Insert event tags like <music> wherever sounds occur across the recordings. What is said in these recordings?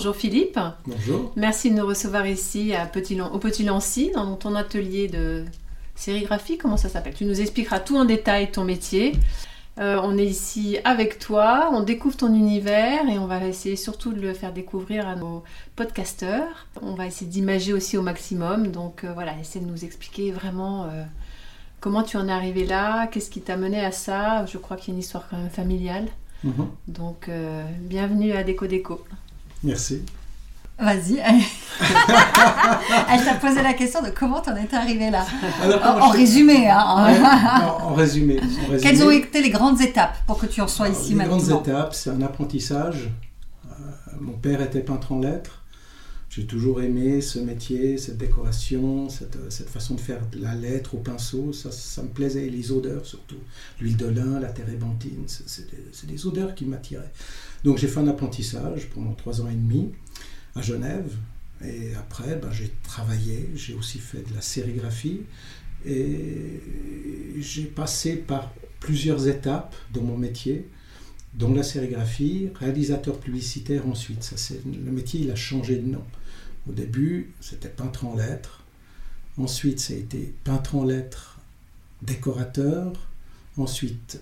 Bonjour Philippe. Bonjour. Merci de nous recevoir ici à Petit au Petit Lancy, dans ton atelier de sérigraphie. Comment ça s'appelle? Tu nous expliqueras tout en détail ton métier. Euh, on est ici avec toi, on découvre ton univers et on va essayer surtout de le faire découvrir à nos podcasteurs. On va essayer d'imager aussi au maximum. Donc euh, voilà, essayer de nous expliquer vraiment euh, comment tu en es arrivé là, qu'est-ce qui t'a mené à ça. Je crois qu'il y a une histoire quand même familiale. Mhm. Donc bienvenue à Déco Déco. Merci. Vas-y. <laughs> Elle t'a posé la question de comment t'en es arrivé là. en, résumé, hein. en, résumé, Quelles ont été les grandes étapes pour que tu en sois ici maintenant Les grandes étapes, c'est un apprentissage. Euh, mon père était peintre en lettres. J'ai toujours aimé ce métier, cette décoration, cette, cette, façon de faire la lettre au pinceau. Ça, ça me plaisait, et les odeurs surtout. L'huile de lin, la térébenthine, c'est des, des odeurs qui m'attiraient. Donc j'ai fait un apprentissage pendant trois ans et demi à Genève. Et après, ben, j'ai travaillé, j'ai aussi fait de la sérigraphie. Et j'ai passé par plusieurs étapes dans mon métier, dont la sérigraphie, réalisateur publicitaire ensuite. Ça, le métier, il a changé de nom. Au début, c'était peintre en lettres. Ensuite, ça a été peintre en lettres, décorateur. Ensuite,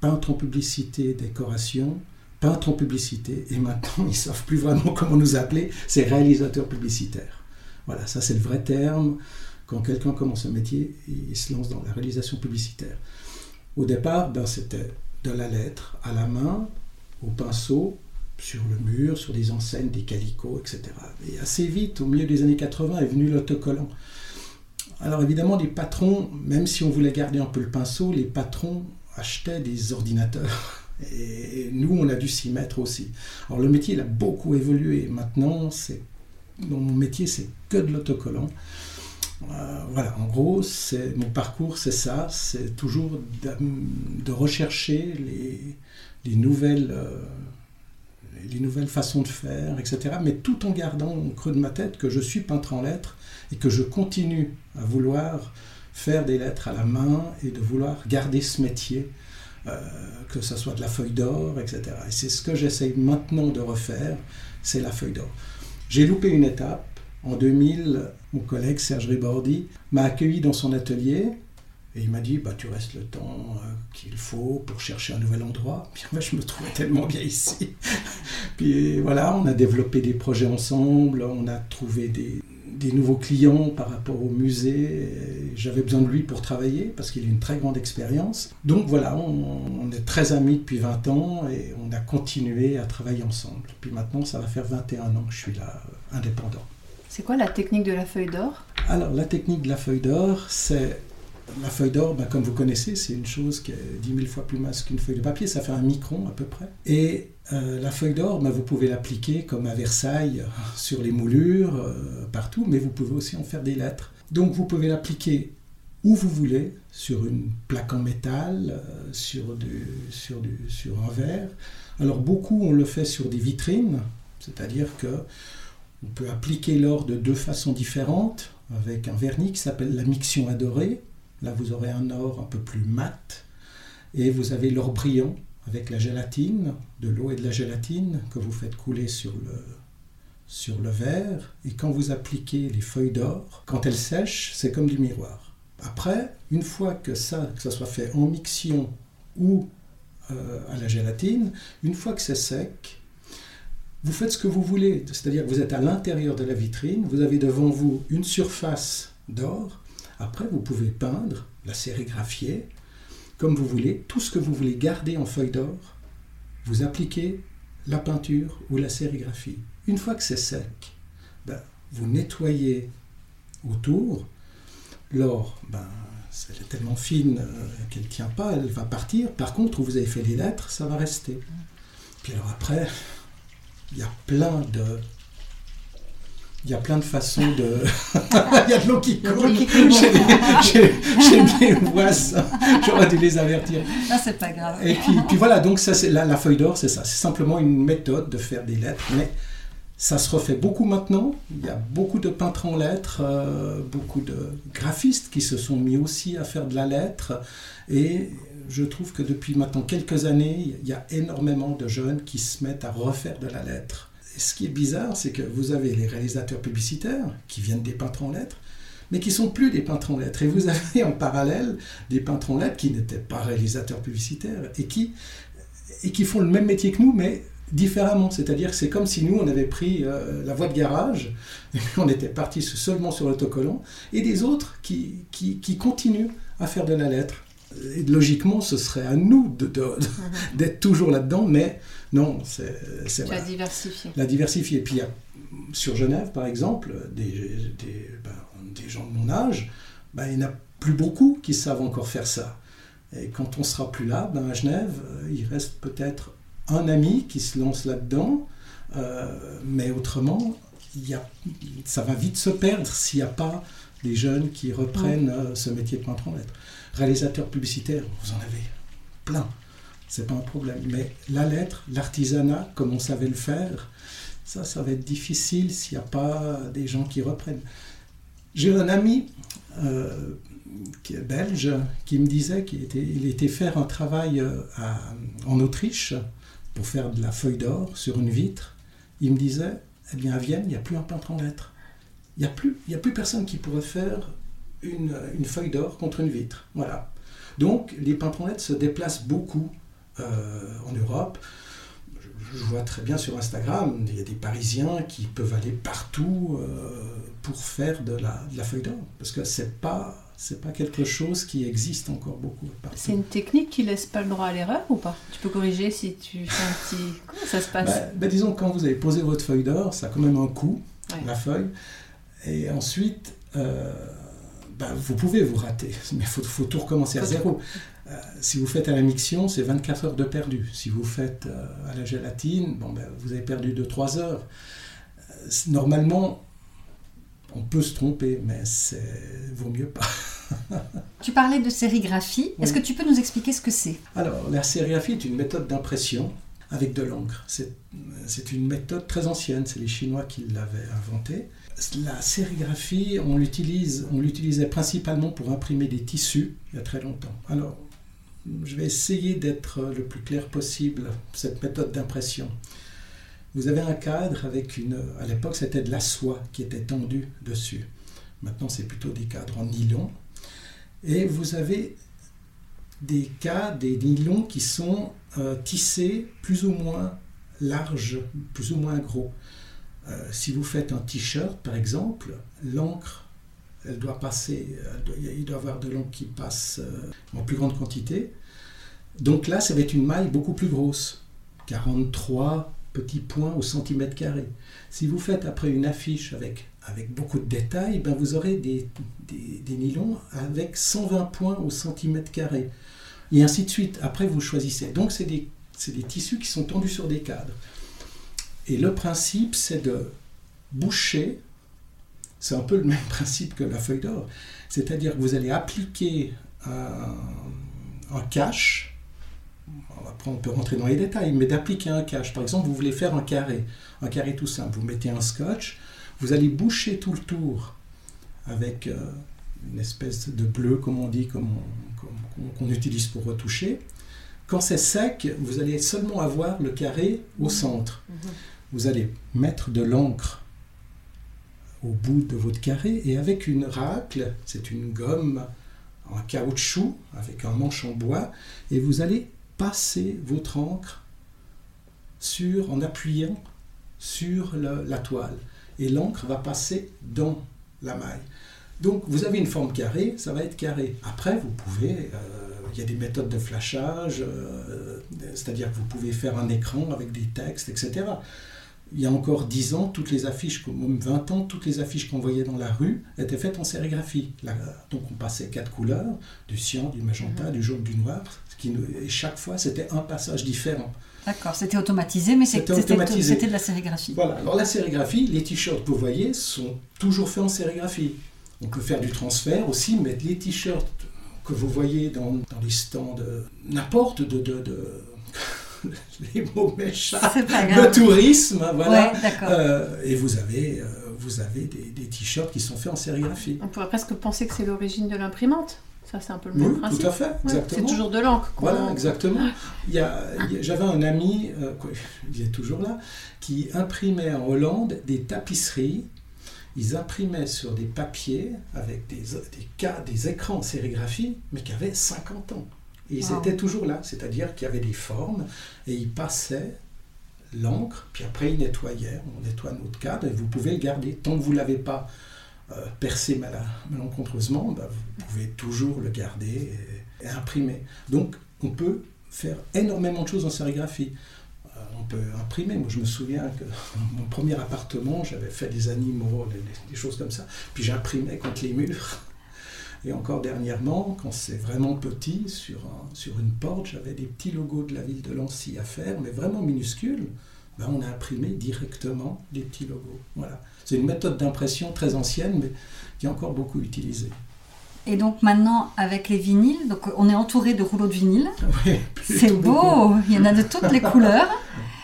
peintre en publicité, décoration peintre en publicité, et maintenant <laughs> ils ne savent plus vraiment comment nous appeler, c'est réalisateur publicitaire. Voilà, ça c'est le vrai terme. Quand quelqu'un commence un métier, il se lance dans la réalisation publicitaire. Au départ, ben, c'était de la lettre à la main, au pinceau, sur le mur, sur des enseignes, des calicots, etc. Et assez vite, au milieu des années 80, est venu l'autocollant. Alors évidemment, les patrons, même si on voulait garder un peu le pinceau, les patrons achetaient des ordinateurs et nous, on a dû s'y mettre aussi. Alors le métier, il a beaucoup évolué. Maintenant, c'est, mon métier, c'est que de l'autocollant. Euh, voilà, en gros, c'est, mon parcours, c'est ça. C'est toujours de, rechercher les, les nouvelles... Euh, les nouvelles façons de faire, etc. Mais tout en gardant au creux de ma tête que je suis peintre en lettres et que je continue à vouloir faire des lettres à la main et de vouloir garder ce métier que ce soit de la feuille d'or, etc. Et c'est ce que j'essaye maintenant de refaire, c'est la feuille d'or. J'ai loupé une étape. En 2000, mon collègue Serge Ribordi m'a accueilli dans son atelier et il m'a dit bah, Tu restes le temps euh, qu'il faut pour chercher un nouvel endroit. <laughs> Puis moi, je me trouvais tellement bien ici. <laughs> Puis voilà, on a développé des projets ensemble, on a trouvé des, des nouveaux clients par rapport au musée. J'avais besoin de lui pour travailler parce qu'il a une très grande expérience. Donc voilà, on, est très amis depuis 20 ans et on a continué à travailler ensemble. Puis maintenant, ça va faire 21 ans que je suis là, euh, indépendant. C'est quoi la technique de la feuille d'or? Alors, la technique de la feuille d'or, c'est la feuille d'or, ben, comme vous connaissez, c'est une chose qui est 10 000 fois plus mince qu'une feuille de papier, ça fait un micron à peu près. Et euh, la feuille d'or, ben, vous pouvez l'appliquer comme à Versailles, <laughs> sur les moulures, euh, partout, mais vous pouvez aussi en faire des lettres. Donc vous pouvez l'appliquer où vous voulez, sur une plaque en métal, euh, sur, du, sur, du, sur un verre. Alors beaucoup, on le fait sur des vitrines, c'est-à-dire que on peut appliquer l'or de deux façons différentes, avec un vernis qui s'appelle la mixion adorée, Là, vous aurez un or un peu plus mat. Et vous avez l'or brillant avec la gélatine, de l'eau et de la gélatine que vous faites couler sur le, verre. Et quand vous appliquez les feuilles d'or, quand elles sèchent, c'est comme du miroir. Après, une fois que ça, que ça soit fait en mixion ou euh, à la gélatine, une fois que c'est sec, vous faites ce que vous voulez. C'est-à-dire que vous êtes à l'intérieur de la vitrine, vous avez devant vous une surface d'or, après, vous pouvez peindre, la sérigraphier, comme vous voulez, tout ce que vous voulez garder en feuille d'or, vous appliquez la peinture ou la sérigraphie. Une fois que c'est sec, ben, vous nettoyez autour. L'or, ben, elle est tellement fine euh, qu'elle ne tient pas, elle va partir. Par contre, où vous avez fait les lettres, ça va rester. Puis alors après, il y a plein de il y a plein de façons de. il <laughs> <laughs> y a de l'eau qui coule. J'ai mes voisins. J'aurais dû les avertir. Non, c'est pas grave. Et puis, puis voilà, donc ça, la, la feuille d'or, c'est ça. C'est simplement une méthode de faire des lettres. Mais ça se refait beaucoup maintenant. Il y a beaucoup de peintres en lettres, euh, beaucoup de graphistes qui se sont mis aussi à faire de la lettre. Et je trouve que depuis maintenant quelques années, il y a énormément de jeunes qui se mettent à refaire de la lettre ce qui est bizarre, c'est que vous avez les réalisateurs publicitaires qui viennent des peintres en lettres, mais qui sont plus des peintres en lettres. Et vous avez en parallèle des peintres en lettres qui n'étaient pas réalisateurs publicitaires et qui, et qui font le même métier que nous, mais différemment. C'est-à-dire que c'est comme si nous, on avait pris euh, la voie de garage, et <laughs> on était parti seulement sur l'autocollant, et des autres qui, qui, qui continuent à faire de la lettre. Et logiquement, ce serait à nous d'être de, de, mhm. toujours là-dedans, mais non, c'est. Tu as diversifié. La diversifier. Et puis, il y a, sur Genève, par exemple, des, des, ben, des gens de mon âge, ben, il n'y en a plus beaucoup qui savent encore faire ça. Et quand on sera plus là, ben, à Genève, euh, il reste peut-être un ami qui se lance là-dedans, euh, mais autrement, il y a, ça va vite se perdre s'il n'y a pas des jeunes qui reprennent euh, ce métier de peintre en lettres. Réalisateur publicitaire, vous en avez plein c'est pas un problème. Mais la lettre, l'artisanat, comme on savait le faire, ça, ça va être difficile s'il n'y a pas des gens qui reprennent. J'ai un ami euh, belge qui me disait qu'il était, il était faire un travail euh, en Autriche pour faire de la feuille d'or sur une vitre. Il me disait, eh bien à Vienne, il n'y a plus un peintre en lettres. Il n'y a, plus, a plus personne qui pourrait faire une, une feuille d'or contre une vitre. Voilà. Donc les peintres en lettres se déplacent beaucoup en Europe. Je, vois très bien sur Instagram, il y a des Parisiens qui peuvent aller partout euh, pour faire de la, de la feuille d'or, parce que c'est pas c'est pas quelque chose qui existe encore beaucoup. C'est une technique qui laisse pas le droit à l'erreur ou pas? Tu peux corriger si tu fais un petit. <laughs> Comment ça se passe? Bah, bah, Disons quand vous avez posé votre feuille d'or, ça a quand même un coût, la feuille. Et ensuite, euh, bah, vous pouvez vous rater, <laughs> mais il faut, faut, tout recommencer à zéro. Euh, si vous faites à la miction, c'est 24 heures de perdu. Si vous faites euh, à la gélatine, bon, ben, vous avez perdu 2-3 heures. Euh, normalement, on peut se tromper, mais c'est vaut mieux pas. <laughs> tu parlais de sérigraphie. Est-ce que tu peux nous expliquer ce que c'est? Alors, la sérigraphie est une méthode d'impression avec de l'encre. C'est une méthode très ancienne, c'est les Chinois qui l'avaient inventée. La sérigraphie, on l'utilisait principalement pour imprimer des tissus il y a très longtemps. Alors, je vais essayer d'être le plus clair possible, cette méthode d'impression. Vous avez un cadre avec une... À l'époque, c'était de la soie qui était tendue dessus. Maintenant, c'est plutôt des cadres en nylon. Et vous avez des cadres, des nylons qui sont euh, tissés plus ou moins larges, plus ou moins gros. Euh, si vous faites un t-shirt, par exemple, l'encre elle doit passer, il doit y avoir de l'encre qui passe euh, en plus grande quantité. Donc là, ça va être une maille beaucoup plus grosse, 43 petits points au centimètre carré. Si vous faites après une affiche avec, avec beaucoup de détails, ben vous aurez des, des, des nylons avec 120 points au centimètre carré. Et ainsi de suite. Après, vous choisissez. Donc, c'est des, des tissus qui sont tendus sur des cadres. Et le principe, c'est de boucher c'est un peu le même <laughs> principe que la feuille d'or. C'est-à-dire que vous allez appliquer un, cache. Après, on peut rentrer dans les détails, mais d'appliquer un cache. Par exemple, vous voulez faire un carré. Un carré tout simple. Vous mettez un scotch. Vous allez boucher tout le tour avec euh, une espèce de bleu, comme on dit, qu'on utilise pour retoucher. Quand c'est sec, vous allez seulement avoir le carré au centre. Mhm. Vous allez mettre de l'encre au bout de votre carré et avec une racle, c'est une gomme en caoutchouc avec un manche en bois, et vous allez passer votre encre sur, en appuyant sur la toile. Et l'encre va passer dans la maille. Donc vous avez une forme carrée, ça va être carré. Après, vous pouvez, euh, il y a des méthodes de flashage, euh, c'est-à-dire que vous pouvez faire un écran avec des textes, etc il y a encore 10 ans, toutes les affiches, même 20 ans, toutes les affiches qu'on voyait dans la rue étaient faites en sérigraphie. donc on passait quatre couleurs, du cyan, du magenta, mhm. du jaune, du noir, et chaque fois c'était un passage différent. D'accord, c'était automatisé, mais c'était de la sérigraphie. Voilà, alors la sérigraphie, les t-shirts que vous voyez sont toujours faits en sérigraphie. On peut faire du transfert aussi, mais les t-shirts que vous voyez dans, dans les stands, n'importe de, de, de <laughs> les mots méchants, le tourisme, voilà. Euh, et vous avez, euh, vous avez des, des t-shirts qui sont faits en sérigraphie. On pourrait presque penser que c'est l'origine de l'imprimante. Ça, c'est un peu le même oui, Tout à fait, exactement. c'est toujours de l'encre. Voilà, exactement. <laughs> Il j'avais un ami, euh, il est toujours là, qui imprimait en Hollande des tapisseries. Ils imprimaient sur des papiers avec des, des, des écrans en sérigraphie, mais qui avaient 50 ans. Et ils étaient toujours là, c'est-à-dire qu'il y avait des formes et ils passaient l'encre, puis après ils nettoyaient. On nettoie notre cadre et vous pouvez le garder. Tant que vous ne l'avez pas euh, percé malencontreusement, bah, vous pouvez toujours le garder et, imprimer. Donc on peut faire énormément de choses en sérigraphie. Euh, on peut imprimer. Moi, je me souviens que <laughs> mon premier appartement, j'avais fait des animaux, des, choses comme ça. Puis j'imprimais contre les murs. Et encore dernièrement, quand c'est vraiment petit, sur, sur une porte, j'avais des petits logos de la ville de Lancy à faire, mais vraiment minuscules. Ben, on a imprimé directement des petits logos. Voilà. C'est une méthode d'impression très ancienne, mais qui est encore beaucoup utilisée. Et donc maintenant, avec les vinyles, donc on est entouré de rouleaux de vinyle. <laughs> c'est beau, il y en a de toutes les couleurs.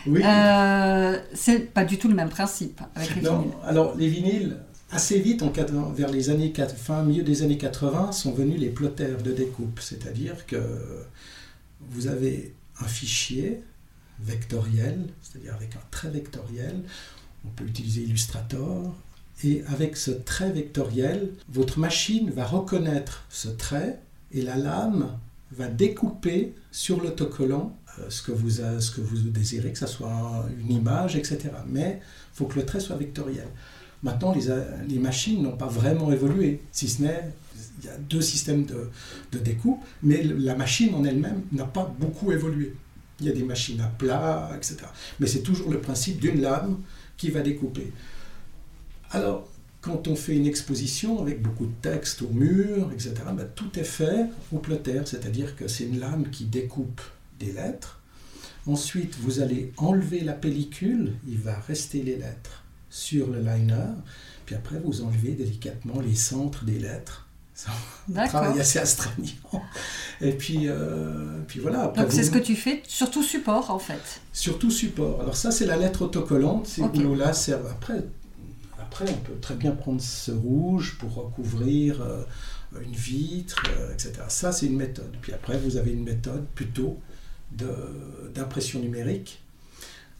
Oui. Euh, c'est pas du tout le même principe avec les non, Alors les vinyles, assez vite, en, vers les années fin milieu des années 80, sont venus les plotters de découpe. C'est-à-dire que vous avez un fichier vectoriel, c'est-à-dire avec un trait vectoriel, on peut utiliser Illustrator. Et avec ce trait vectoriel, votre machine va reconnaître ce trait et la lame va découper sur l'autocollant euh, ce, que vous, ce que vous désirez, que ce soit une image, etc. Mais il faut que le trait soit vectoriel. Maintenant, les, machines n'ont pas vraiment évolué, si ce n'est, il y a deux systèmes de, découpe, mais la machine en elle-même n'a pas beaucoup évolué. Il y a des machines à plat, etc. Mais c'est toujours le principe d'une lame qui va découper. Alors, quand on fait une exposition avec beaucoup de texte au mur, etc., ben, tout est fait au plotter, c'est-à-dire que c'est une lame qui découpe des lettres. Ensuite, vous allez enlever la pellicule, il va rester les lettres sur le liner, puis après vous enlevez délicatement les centres des lettres. C'est un travail assez astreignant. Et puis, euh, puis voilà. Donc c'est ce que tu fais, surtout support en fait. Surtout support. Alors ça c'est la lettre autocollante. Ces là servent après. Après on peut très bien prendre ce rouge pour recouvrir euh, une vitre, euh, etc. Ça c'est une méthode. Puis après vous avez une méthode plutôt d'impression numérique.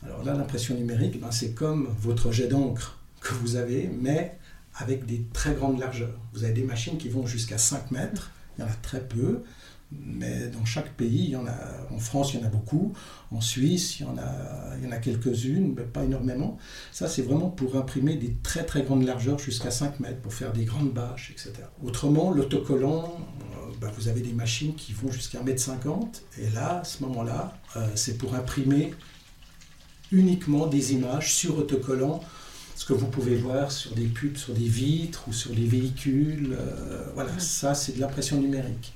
Alors là l'impression numérique, ben, c'est comme votre jet d'encre que vous avez, mais avec des très grandes largeurs. Vous avez des machines qui vont jusqu'à 5 mètres, il y en a très peu mais dans chaque pays, il y en a, en France, il y en a beaucoup, en Suisse, il y en a, quelques-unes, mais pas énormément. Ça, c'est vraiment pour imprimer des très très grandes largeurs jusqu'à 5 mètres, pour faire des grandes bâches, etc. Autrement, l'autocollant, euh, bah, vous avez des machines qui vont jusqu'à 1m50, et là, à ce moment-là, euh, c'est pour imprimer uniquement des images sur autocollant, ce que vous pouvez voir sur des pubs, sur des vitres ou sur des véhicules. Euh, voilà, ça, c'est de l'impression numérique.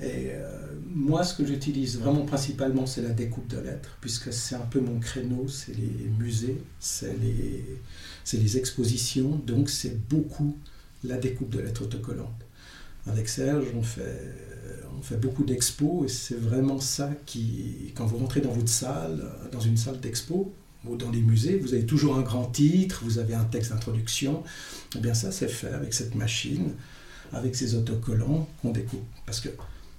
Et euh, moi, ce que j'utilise vraiment principalement, c'est la découpe de lettres, puisque c'est un peu mon créneau, c'est les musées, c'est les, les expositions, donc c'est beaucoup la découpe de lettres autocollantes. Avec Serge, on fait, on fait beaucoup d'expos, et c'est vraiment ça qui, quand vous rentrez dans votre salle, dans une salle d'expo, ou dans les musées, vous avez toujours un grand titre, vous avez un texte d'introduction, eh bien ça, c'est fait avec cette machine, avec ces autocollants qu'on découpe. Parce que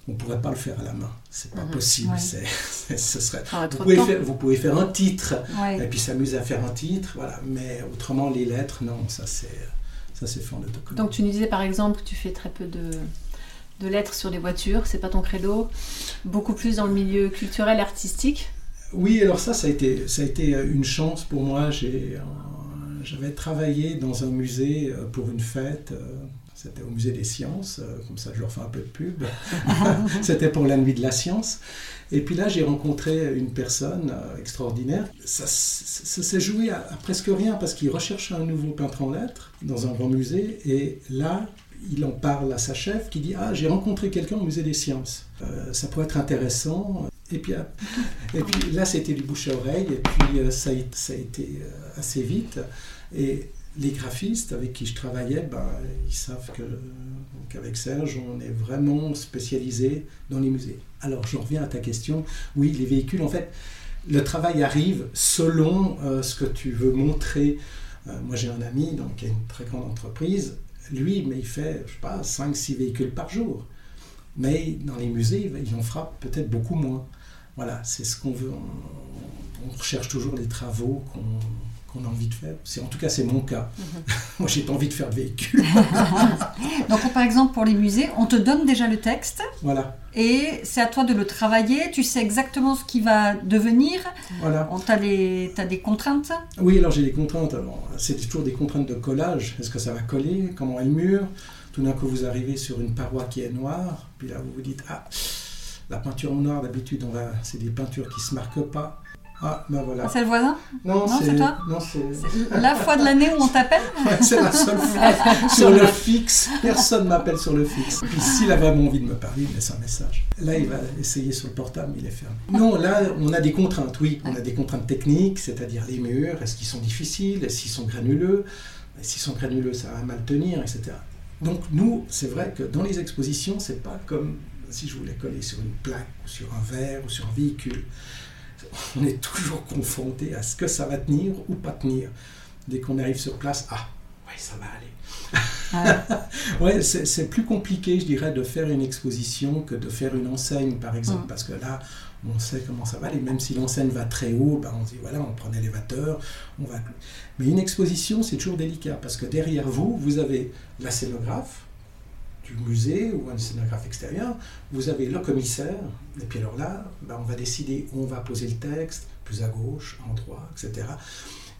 on ne pourrait pas le faire à la main. C'est pas mhm. possible. <laughs> ce serait... vous, pouvez faire, un titre et puis s'amuser à faire un titre, voilà. Mais autrement, les lettres, non, ça c'est ça c'est fait en autocollant. Donc tu nous disais par exemple que tu fais très peu de, de lettres sur les voitures, c'est pas ton credo, beaucoup plus dans le milieu culturel, artistique? Oui, alors ça, ça a été, ça a été une chance pour moi. Euh, j'avais travaillé dans un musée euh, pour une fête euh, c'était au musée des sciences, comme ça je leur fais un peu de pub. <laughs> <laughs> C'était pour la nuit de la science. Et puis là, j'ai rencontré une personne extraordinaire. Ça, s'est joué à, presque rien parce qu'il recherchait un nouveau peintre en lettres dans un grand musée. Et là, il en parle à sa chef qui dit Ah, j'ai rencontré quelqu'un au musée des sciences. Euh, ça pourrait être intéressant. Et puis, <laughs> et puis là, c'était du bouche à oreille, et puis ça, ça a été assez vite. Et les graphistes avec qui je travaillais, ben, ils savent qu'avec Serge, on est vraiment spécialisé dans les musées. Alors, je reviens à ta question. Oui, les véhicules, en fait, le travail arrive selon euh, ce que tu veux montrer. Euh, moi, j'ai un ami donc, qui a une très grande entreprise. Lui, mais il fait, pas, 5-6 véhicules par jour. Mais dans les musées, il en fera peut-être beaucoup moins. Voilà, c'est ce qu'on veut. On, on, recherche toujours les travaux qu'on qu'on a envie de faire. C'est, en tout cas, c'est mon cas. Mhm. <laughs> Moi, j'ai pas envie de faire de véhicule. <laughs> Donc, par exemple, pour les musées, on te donne déjà le texte. Voilà. Et c'est à toi de le travailler. Tu sais exactement ce qui va devenir. Voilà. Tu as, des contraintes Oui, alors j'ai des contraintes. c'est toujours des contraintes de collage. Est-ce que ça va coller? Comment est le mur? Tout d'un coup, vous arrivez sur une paroi qui est noire. Puis là, vous vous dites Ah, la peinture noire, d'habitude, on va, c'est des peintures qui se marquent pas. Ah, ben voilà. C'est le voisin Non, c'est toi Non, c'est... La fois de l'année où on t'appelle <laughs> C'est la seule fois. sur le fixe, personne ne m'appelle sur le fixe. Puis s'il a vraiment envie de me parler, il laisse un message. Là, il va essayer sur le portable, il est fermé. Non, là, on a des contraintes, oui. On a des contraintes techniques, c'est-à-dire les murs, est-ce qu'ils sont difficiles, est-ce qu'ils sont granuleux S'ils sont granuleux, ça va mal tenir, etc. Donc nous, c'est vrai que dans les expositions, c'est pas comme si je voulais coller sur une plaque, ou sur un verre, ou sur un véhicule <laughs> on est toujours confronté à ce que ça va tenir ou pas tenir. Dès qu'on arrive sur place, ah, oui, ça va aller. ouais, <laughs> c'est plus compliqué, je dirais, de faire une exposition que de faire une enseigne, par exemple, mm. parce que là, on sait comment ça va aller. Même si l'enseigne va très haut, ben on dit voilà, on prend l'élévateur, on va. Mais une exposition, c'est toujours délicat parce que derrière vous, vous avez la scénographe, du musée ou un scénographe extérieur, vous avez le commissaire, et puis alors là, ben, on va décider où on va poser le texte, plus à gauche, en droit, etc.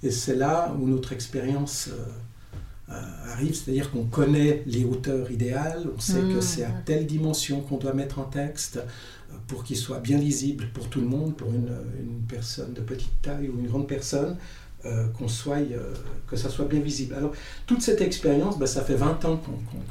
Et c'est là où notre expérience euh, euh, arrive, c'est-à-dire qu'on connaît les hauteurs idéales, on sait que mmh. c'est à telle dimension qu'on doit mettre un texte euh, pour qu'il soit bien lisible pour tout le monde, pour une, une personne de petite taille ou une grande personne, euh, qu'on soit, euh, que ça soit bien visible. Alors, toute cette expérience, bah, ça fait 20 ans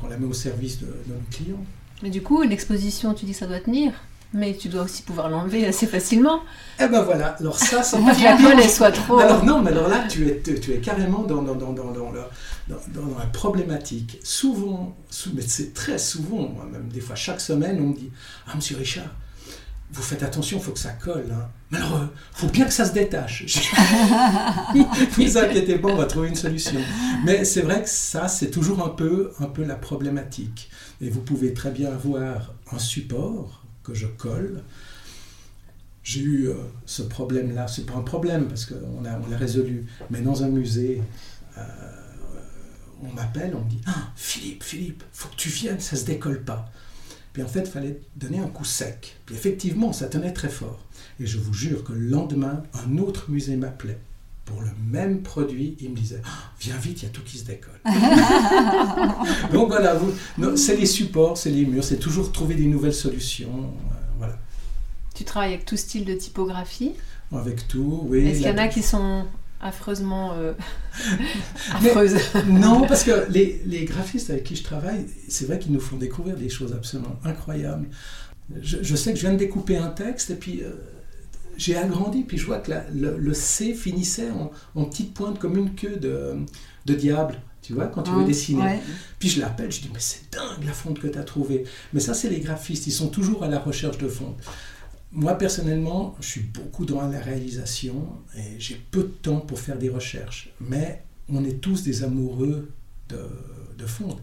qu'on la met au service de, nos clients. Mais du coup, l'exposition, tu dis que ça doit tenir mais tu dois aussi pouvoir l'enlever assez facilement. Eh ben voilà, alors ça, c'est pas <laughs> la colle, soit trop... Alors non, mais alors là, tu es, tu, es carrément dans, dans, dans, dans, dans, la problématique. Souvent, mais c'est très souvent, même des fois chaque semaine, on me dit « Ah, monsieur Richard, vous faites attention, il faut que ça colle. Hein. Mais alors, il faut bien que ça se détache. ne <laughs> vous inquiétez pas, on va trouver une solution. Mais c'est vrai que ça, c'est toujours un peu, un peu la problématique. Et vous pouvez très bien avoir un support que je colle. J'ai eu euh, ce problème-là. C'est pas un problème parce qu'on on l'a résolu. Mais dans un musée, euh, on m'appelle, on me dit ah, Philippe, Philippe, faut que tu viennes, ça se décolle pas. Puis en fait, il fallait donner un coup sec. Puis effectivement, ça tenait très fort. Et je vous jure que le lendemain, un autre musée m'appelait pour le même produit, il me disait ah, Viens vite, il y a tout qui se décolle. <laughs> Donc voilà, c'est les supports, c'est les murs, c'est toujours trouver des nouvelles solutions. Euh, voilà. Tu travailles avec tout style de typographie? Avec tout, oui. Est-ce qu'il y en a qui sont affreusement euh, <laughs> affreuse. non, parce que les, les, graphistes avec qui je travaille, c'est vrai qu'ils nous font découvrir des choses absolument incroyables. Je, sais que je viens de découper un texte et puis euh, j'ai agrandi, puis je vois que le, C finissait en, en, petite pointe comme une queue de, de diable. Tu vois, quand tu veux dessiner. Puis je l'appelle, je dis, mais c'est dingue la fonte que tu as trouvée. Mais ça, c'est les graphistes, ils sont toujours à la recherche de fonte. Moi, personnellement, je suis beaucoup dans la réalisation et j'ai peu de temps pour faire des recherches. Mais on est tous des amoureux de, de fonte.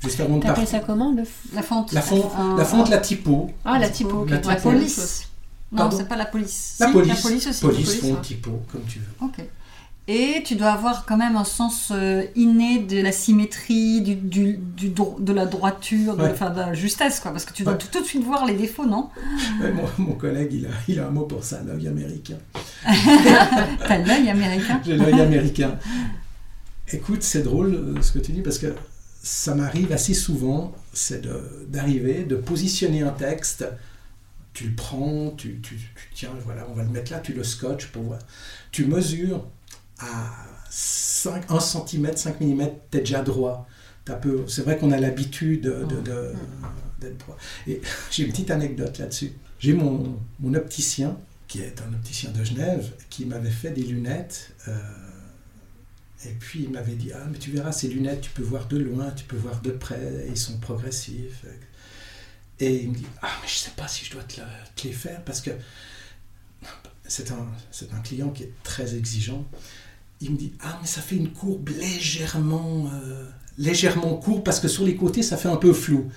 Juste avant de ça comment La fonte? La fonte, la, fonte, la typo. Ah, la typo. La, la police. Non, c'est pas la police. La police. La police aussi. Police, fonte, typo, comme tu veux. Ok. Et tu dois avoir quand même un sens euh, inné de la symétrie, du, du, de la droiture, de, de, la justesse, quoi, parce que tu dois tout, de suite voir les défauts, non? Mon, collègue, il a, il a un mot pour ça, l'œil américain. <laughs> T'as l'œil américain? J'ai l'œil américain. Écoute, c'est drôle euh, ce que tu dis, parce que ça m'arrive assez souvent, c'est d'arriver, de, positionner un texte, tu le prends, tu, tu, tu, tiens, voilà, on va le mettre là, tu le scotches pour voir. Tu mesures à 5, 1 cm, 5 mm, tu es déjà droit. C'est vrai qu'on a l'habitude d'être de, de, droit. Et <laughs> j'ai une petite anecdote là-dessus. j'ai mon, mon, opticien, qui est un opticien de Genève, qui m'avait fait des lunettes. Euh, et puis il m'avait dit, ah mais tu verras, ces lunettes, tu peux voir de loin, tu peux voir de près, ils sont progressifs. Et il me dit, ah mais je ne sais pas si je dois te, les faire, parce que c'est un, un client qui est très exigeant. Il me dit, ah mais ça fait une courbe légèrement, euh, légèrement courbe, parce que sur les côtés, ça fait un peu flou.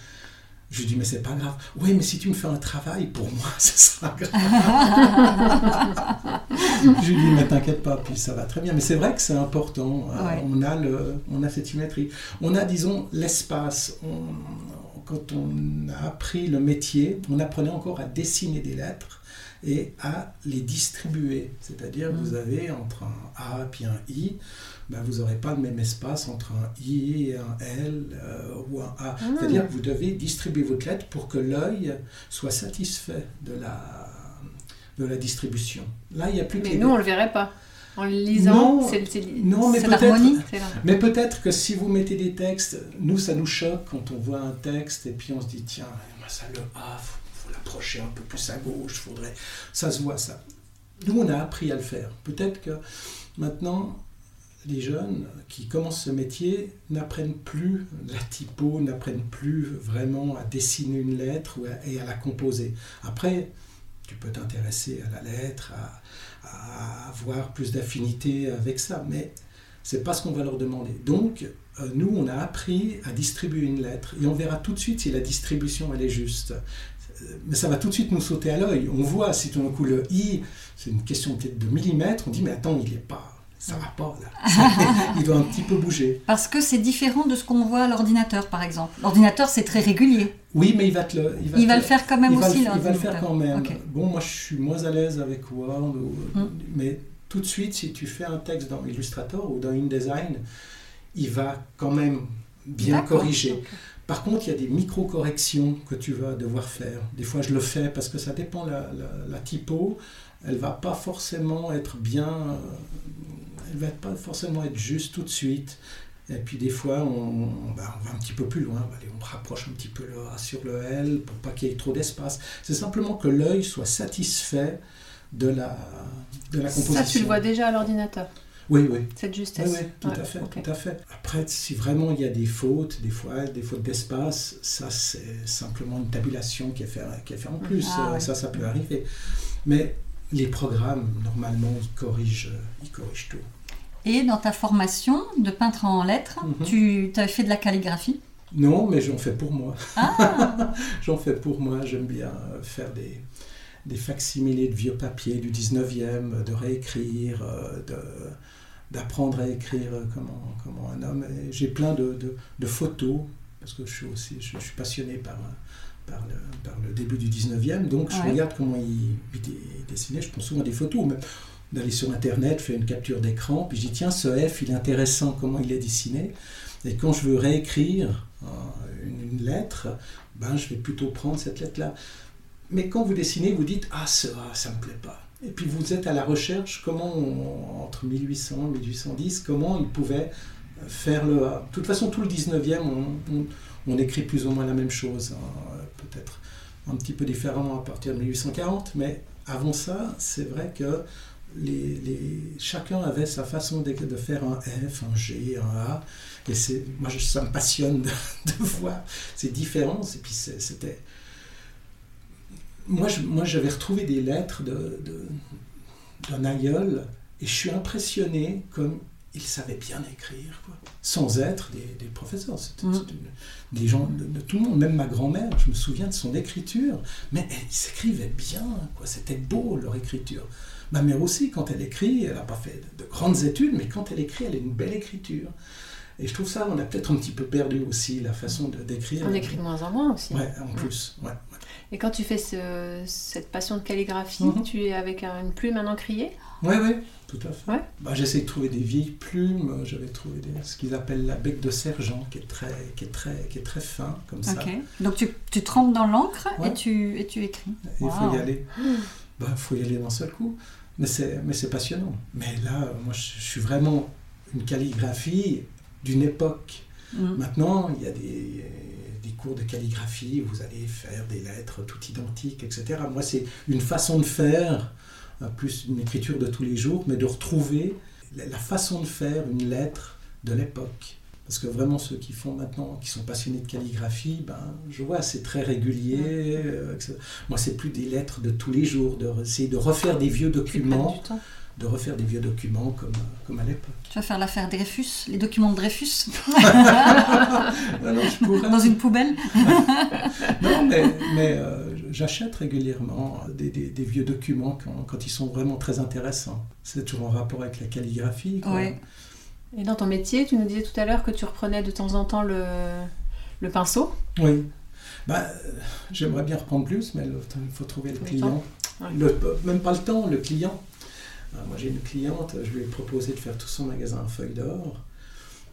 Je lui dis, mais c'est pas grave. Oui, mais si tu me fais un travail, pour moi, <laughs> ce sera grave. <laughs> je lui dis, mais t'inquiète pas, puis ça va très bien. Mais c'est vrai que c'est important. Euh, on, a le, on a cette symétrie. On a, disons, l'espace. quand on a appris le métier, on apprenait encore à dessiner des lettres et à les distribuer. C'est-à-dire, que vous mm. avez entre un A et un I ben, vous n'aurez pas le même espace entre un I et un L euh, ou un A. Ah. C'est-à-dire que vous devez distribuer votre lettre pour que l'œil soit satisfait de la, de la distribution. Là, il n'y a plus Mais nous, on ne le verrait pas. En le lisant, c'est l'harmonie. Mais peut-être que si vous mettez des textes, nous, ça nous choque quand on voit un texte et puis on se dit, tiens, ça le A, faut, faut l'approcher un peu plus à gauche, faudrait... Ça se voit, ça. Nous, on a appris à le faire. Peut-être que maintenant, les jeunes qui commencent ce métier n'apprennent plus la typo, n'apprennent plus vraiment à dessiner une lettre et à la composer. Après, tu peux t'intéresser à la lettre, à, avoir plus d'affinité avec ça, mais c'est pas ce qu'on va leur demander. Donc, euh, nous, on a appris à distribuer une lettre et on verra tout de suite si la distribution elle est juste. Mais ça va tout de suite nous sauter à l'œil. On voit si tout d'un coup le i, c'est une question peut-être de millimètres, on dit mais attends, il n'est pas ça va pas là. <laughs> il doit un petit peu bouger. Parce que c'est différent de ce qu'on voit à l'ordinateur, par exemple. L'ordinateur, c'est très régulier. Oui, mais il va te le. Il va, le faire quand même aussi, Il va le faire quand même. Bon, moi, je suis moins à l'aise avec Word, mm. mais tout de suite, si tu fais un texte dans Illustrator ou dans InDesign, il va quand même bien corriger. Par contre, il y a des micro-corrections que tu vas devoir faire. Des fois, je le fais parce que ça dépend la, la, la typo. Elle va pas forcément être bien elle va pas forcément être juste tout de suite. Et puis des fois, on, va un petit peu plus loin, on rapproche un petit peu le A sur le L pour pas qu'il y ait trop d'espace. C'est simplement que l'œil soit satisfait de la, de la composition. Ça, tu le vois déjà à l'ordinateur oui, oui. Cette justesse. Oui, oui tout, à fait, tout à fait. Après, si vraiment il y a des fautes, des fois, des fautes d'espace, ça c'est simplement une tabulation qui est faite qui est fait en plus. Ah, ça, ça peut arriver. Mais les programmes, normalement, ils corrigent, ils corrigent tout. Et dans ta formation de peintre en lettres, mhm. tu as fait de la calligraphie? Non, mais j'en fais pour moi. Ah. <laughs> j'en fais pour moi. J'aime bien faire des, des facsimilés de vieux papiers du 19e, de réécrire, euh, de, d'apprendre à écrire comment, comment un homme. J'ai plein de, de, photos, parce que je suis aussi je, suis passionné par, par, le, par le début du 19e, donc je regarde comment il, il dessinait, je prends souvent des photos. Mais, d'aller sur Internet, faire une capture d'écran, puis je dis tiens, ce F, il est intéressant, comment il est dessiné. Et quand je veux réécrire euh, une, lettre, ben, je vais plutôt prendre cette lettre-là. Mais quand vous dessinez, vous dites ah, ça, ça me plaît pas. Et puis vous êtes à la recherche, comment, entre 1800 et 1810, comment ils pouvaient faire le A. De toute façon, tout le 19e, on, écrit plus ou moins la même chose. Hein. Peut-être un petit peu différemment à partir de 1840, mais avant ça, c'est vrai que les, chacun avait sa façon de, faire un F, un G, un A. Et moi, ça me passionne <laughs> de, voir ces différences. Et puis, c'était. Moi, moi, j'avais retrouvé des lettres de, d'un aïeul et je suis impressionné comme il savait bien écrire, quoi. sans être des, professeurs. C'était, mm. des gens de, tout le monde, même ma grand-mère, je me souviens de son écriture, mais ils s'écrivaient bien, quoi. c'était beau leur écriture. Ma mère aussi, quand elle écrit, elle n'a pas fait de grandes études, mais quand elle écrit, elle a une belle écriture. Et je trouve ça, on a peut-être un petit peu perdu aussi la façon d'écrire. On écrit de moins en moins aussi. Ouais, en plus. Ouais, Et quand tu fais cette passion de calligraphie, mhm. tu es avec une plume, un encrier? Oui, oui, tout à fait. Bah, J'essaie de trouver des vieilles plumes. J'avais trouvé ce qu'ils appellent la bec de sergent, qui est très, qui est très, qui est très fin, comme ça. Donc tu, tu trempes dans l'encre et, tu, et tu écris. Il faut y aller. Il <gasps> bah, faut y aller d'un seul coup. Mais c'est passionnant. Mais là, moi, je, suis vraiment une calligraphie d'une époque. Mm. Maintenant, il y a des, des, cours de calligraphie, vous allez faire des lettres tout identiques, etc. Moi, c'est une façon de faire, plus une écriture de tous les jours, mais de retrouver la façon de faire une lettre de l'époque. Parce que vraiment, ceux qui font maintenant, qui sont passionnés de calligraphie, ben, je vois, c'est très régulier. Euh, moi, c'est plus des lettres de tous les jours, de, c'est de refaire des vieux documents. De refaire des vieux documents comme, comme à l'époque. Tu vas faire l'affaire Dreyfus, les documents de Dreyfus <laughs> <laughs> non, Dans une poubelle <laughs> Non, mais, mais euh, j'achète régulièrement des, des, des, vieux documents quand, quand, ils sont vraiment très intéressants. C'est toujours en rapport avec la calligraphie. Oui. Et dans ton métier, tu nous disais tout à l'heure que tu reprenais de temps en temps le, le pinceau. Oui. Bah, J'aimerais bien reprendre plus, mais il faut trouver le, client. même pas le temps, le client. Euh, moi j'ai une cliente, je lui ai proposé de faire tout son magasin en feuilles d'or.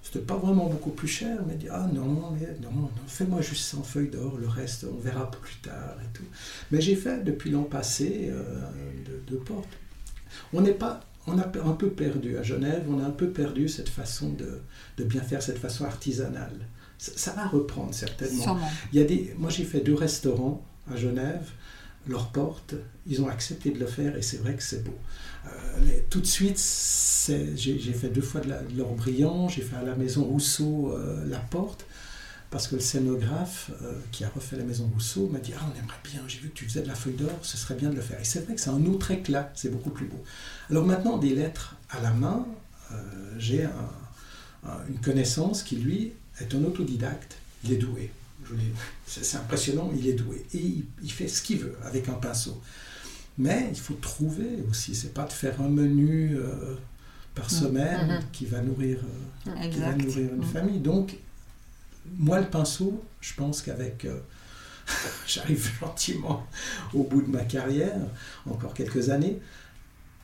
C'était pas vraiment beaucoup plus cher, mais elle dit Ah non, mais non, non fais-moi juste ça en feuilles d'or, le reste on verra plus tard et tout. Mais j'ai fait depuis l'an passé euh, deux, portes. On n'est pas on a un peu perdu à Genève, on a un peu perdu cette façon de, de bien faire, cette façon artisanale. Ça, va reprendre certainement. Il y a des, moi j'ai fait deux restaurants à Genève, leurs portes, ils ont accepté de le faire et c'est vrai que c'est beau. Euh, tout de suite, j'ai fait deux fois de l'or brillant, j'ai fait à la maison Rousseau euh, la porte parce que le scénographe euh, qui a refait la maison Rousseau m'a dit Ah, on aimerait bien, j'ai vu que tu faisais de la feuille d'or, ce serait bien de le faire. Et c'est vrai que c'est un autre éclat, c'est beaucoup plus beau. Alors maintenant, des lettres à la main, j'ai une connaissance qui, lui, est un autodidacte, il est doué. C'est impressionnant, il est doué. Et il, fait ce qu'il veut avec un pinceau. Mais il faut trouver aussi, c'est pas de faire un menu euh, par mmh. semaine mmh. qui va nourrir, qui va nourrir une mmh. famille. Donc, moi, le pinceau, je pense qu'avec. Euh, <laughs> j'arrive gentiment au bout de ma carrière, encore quelques années.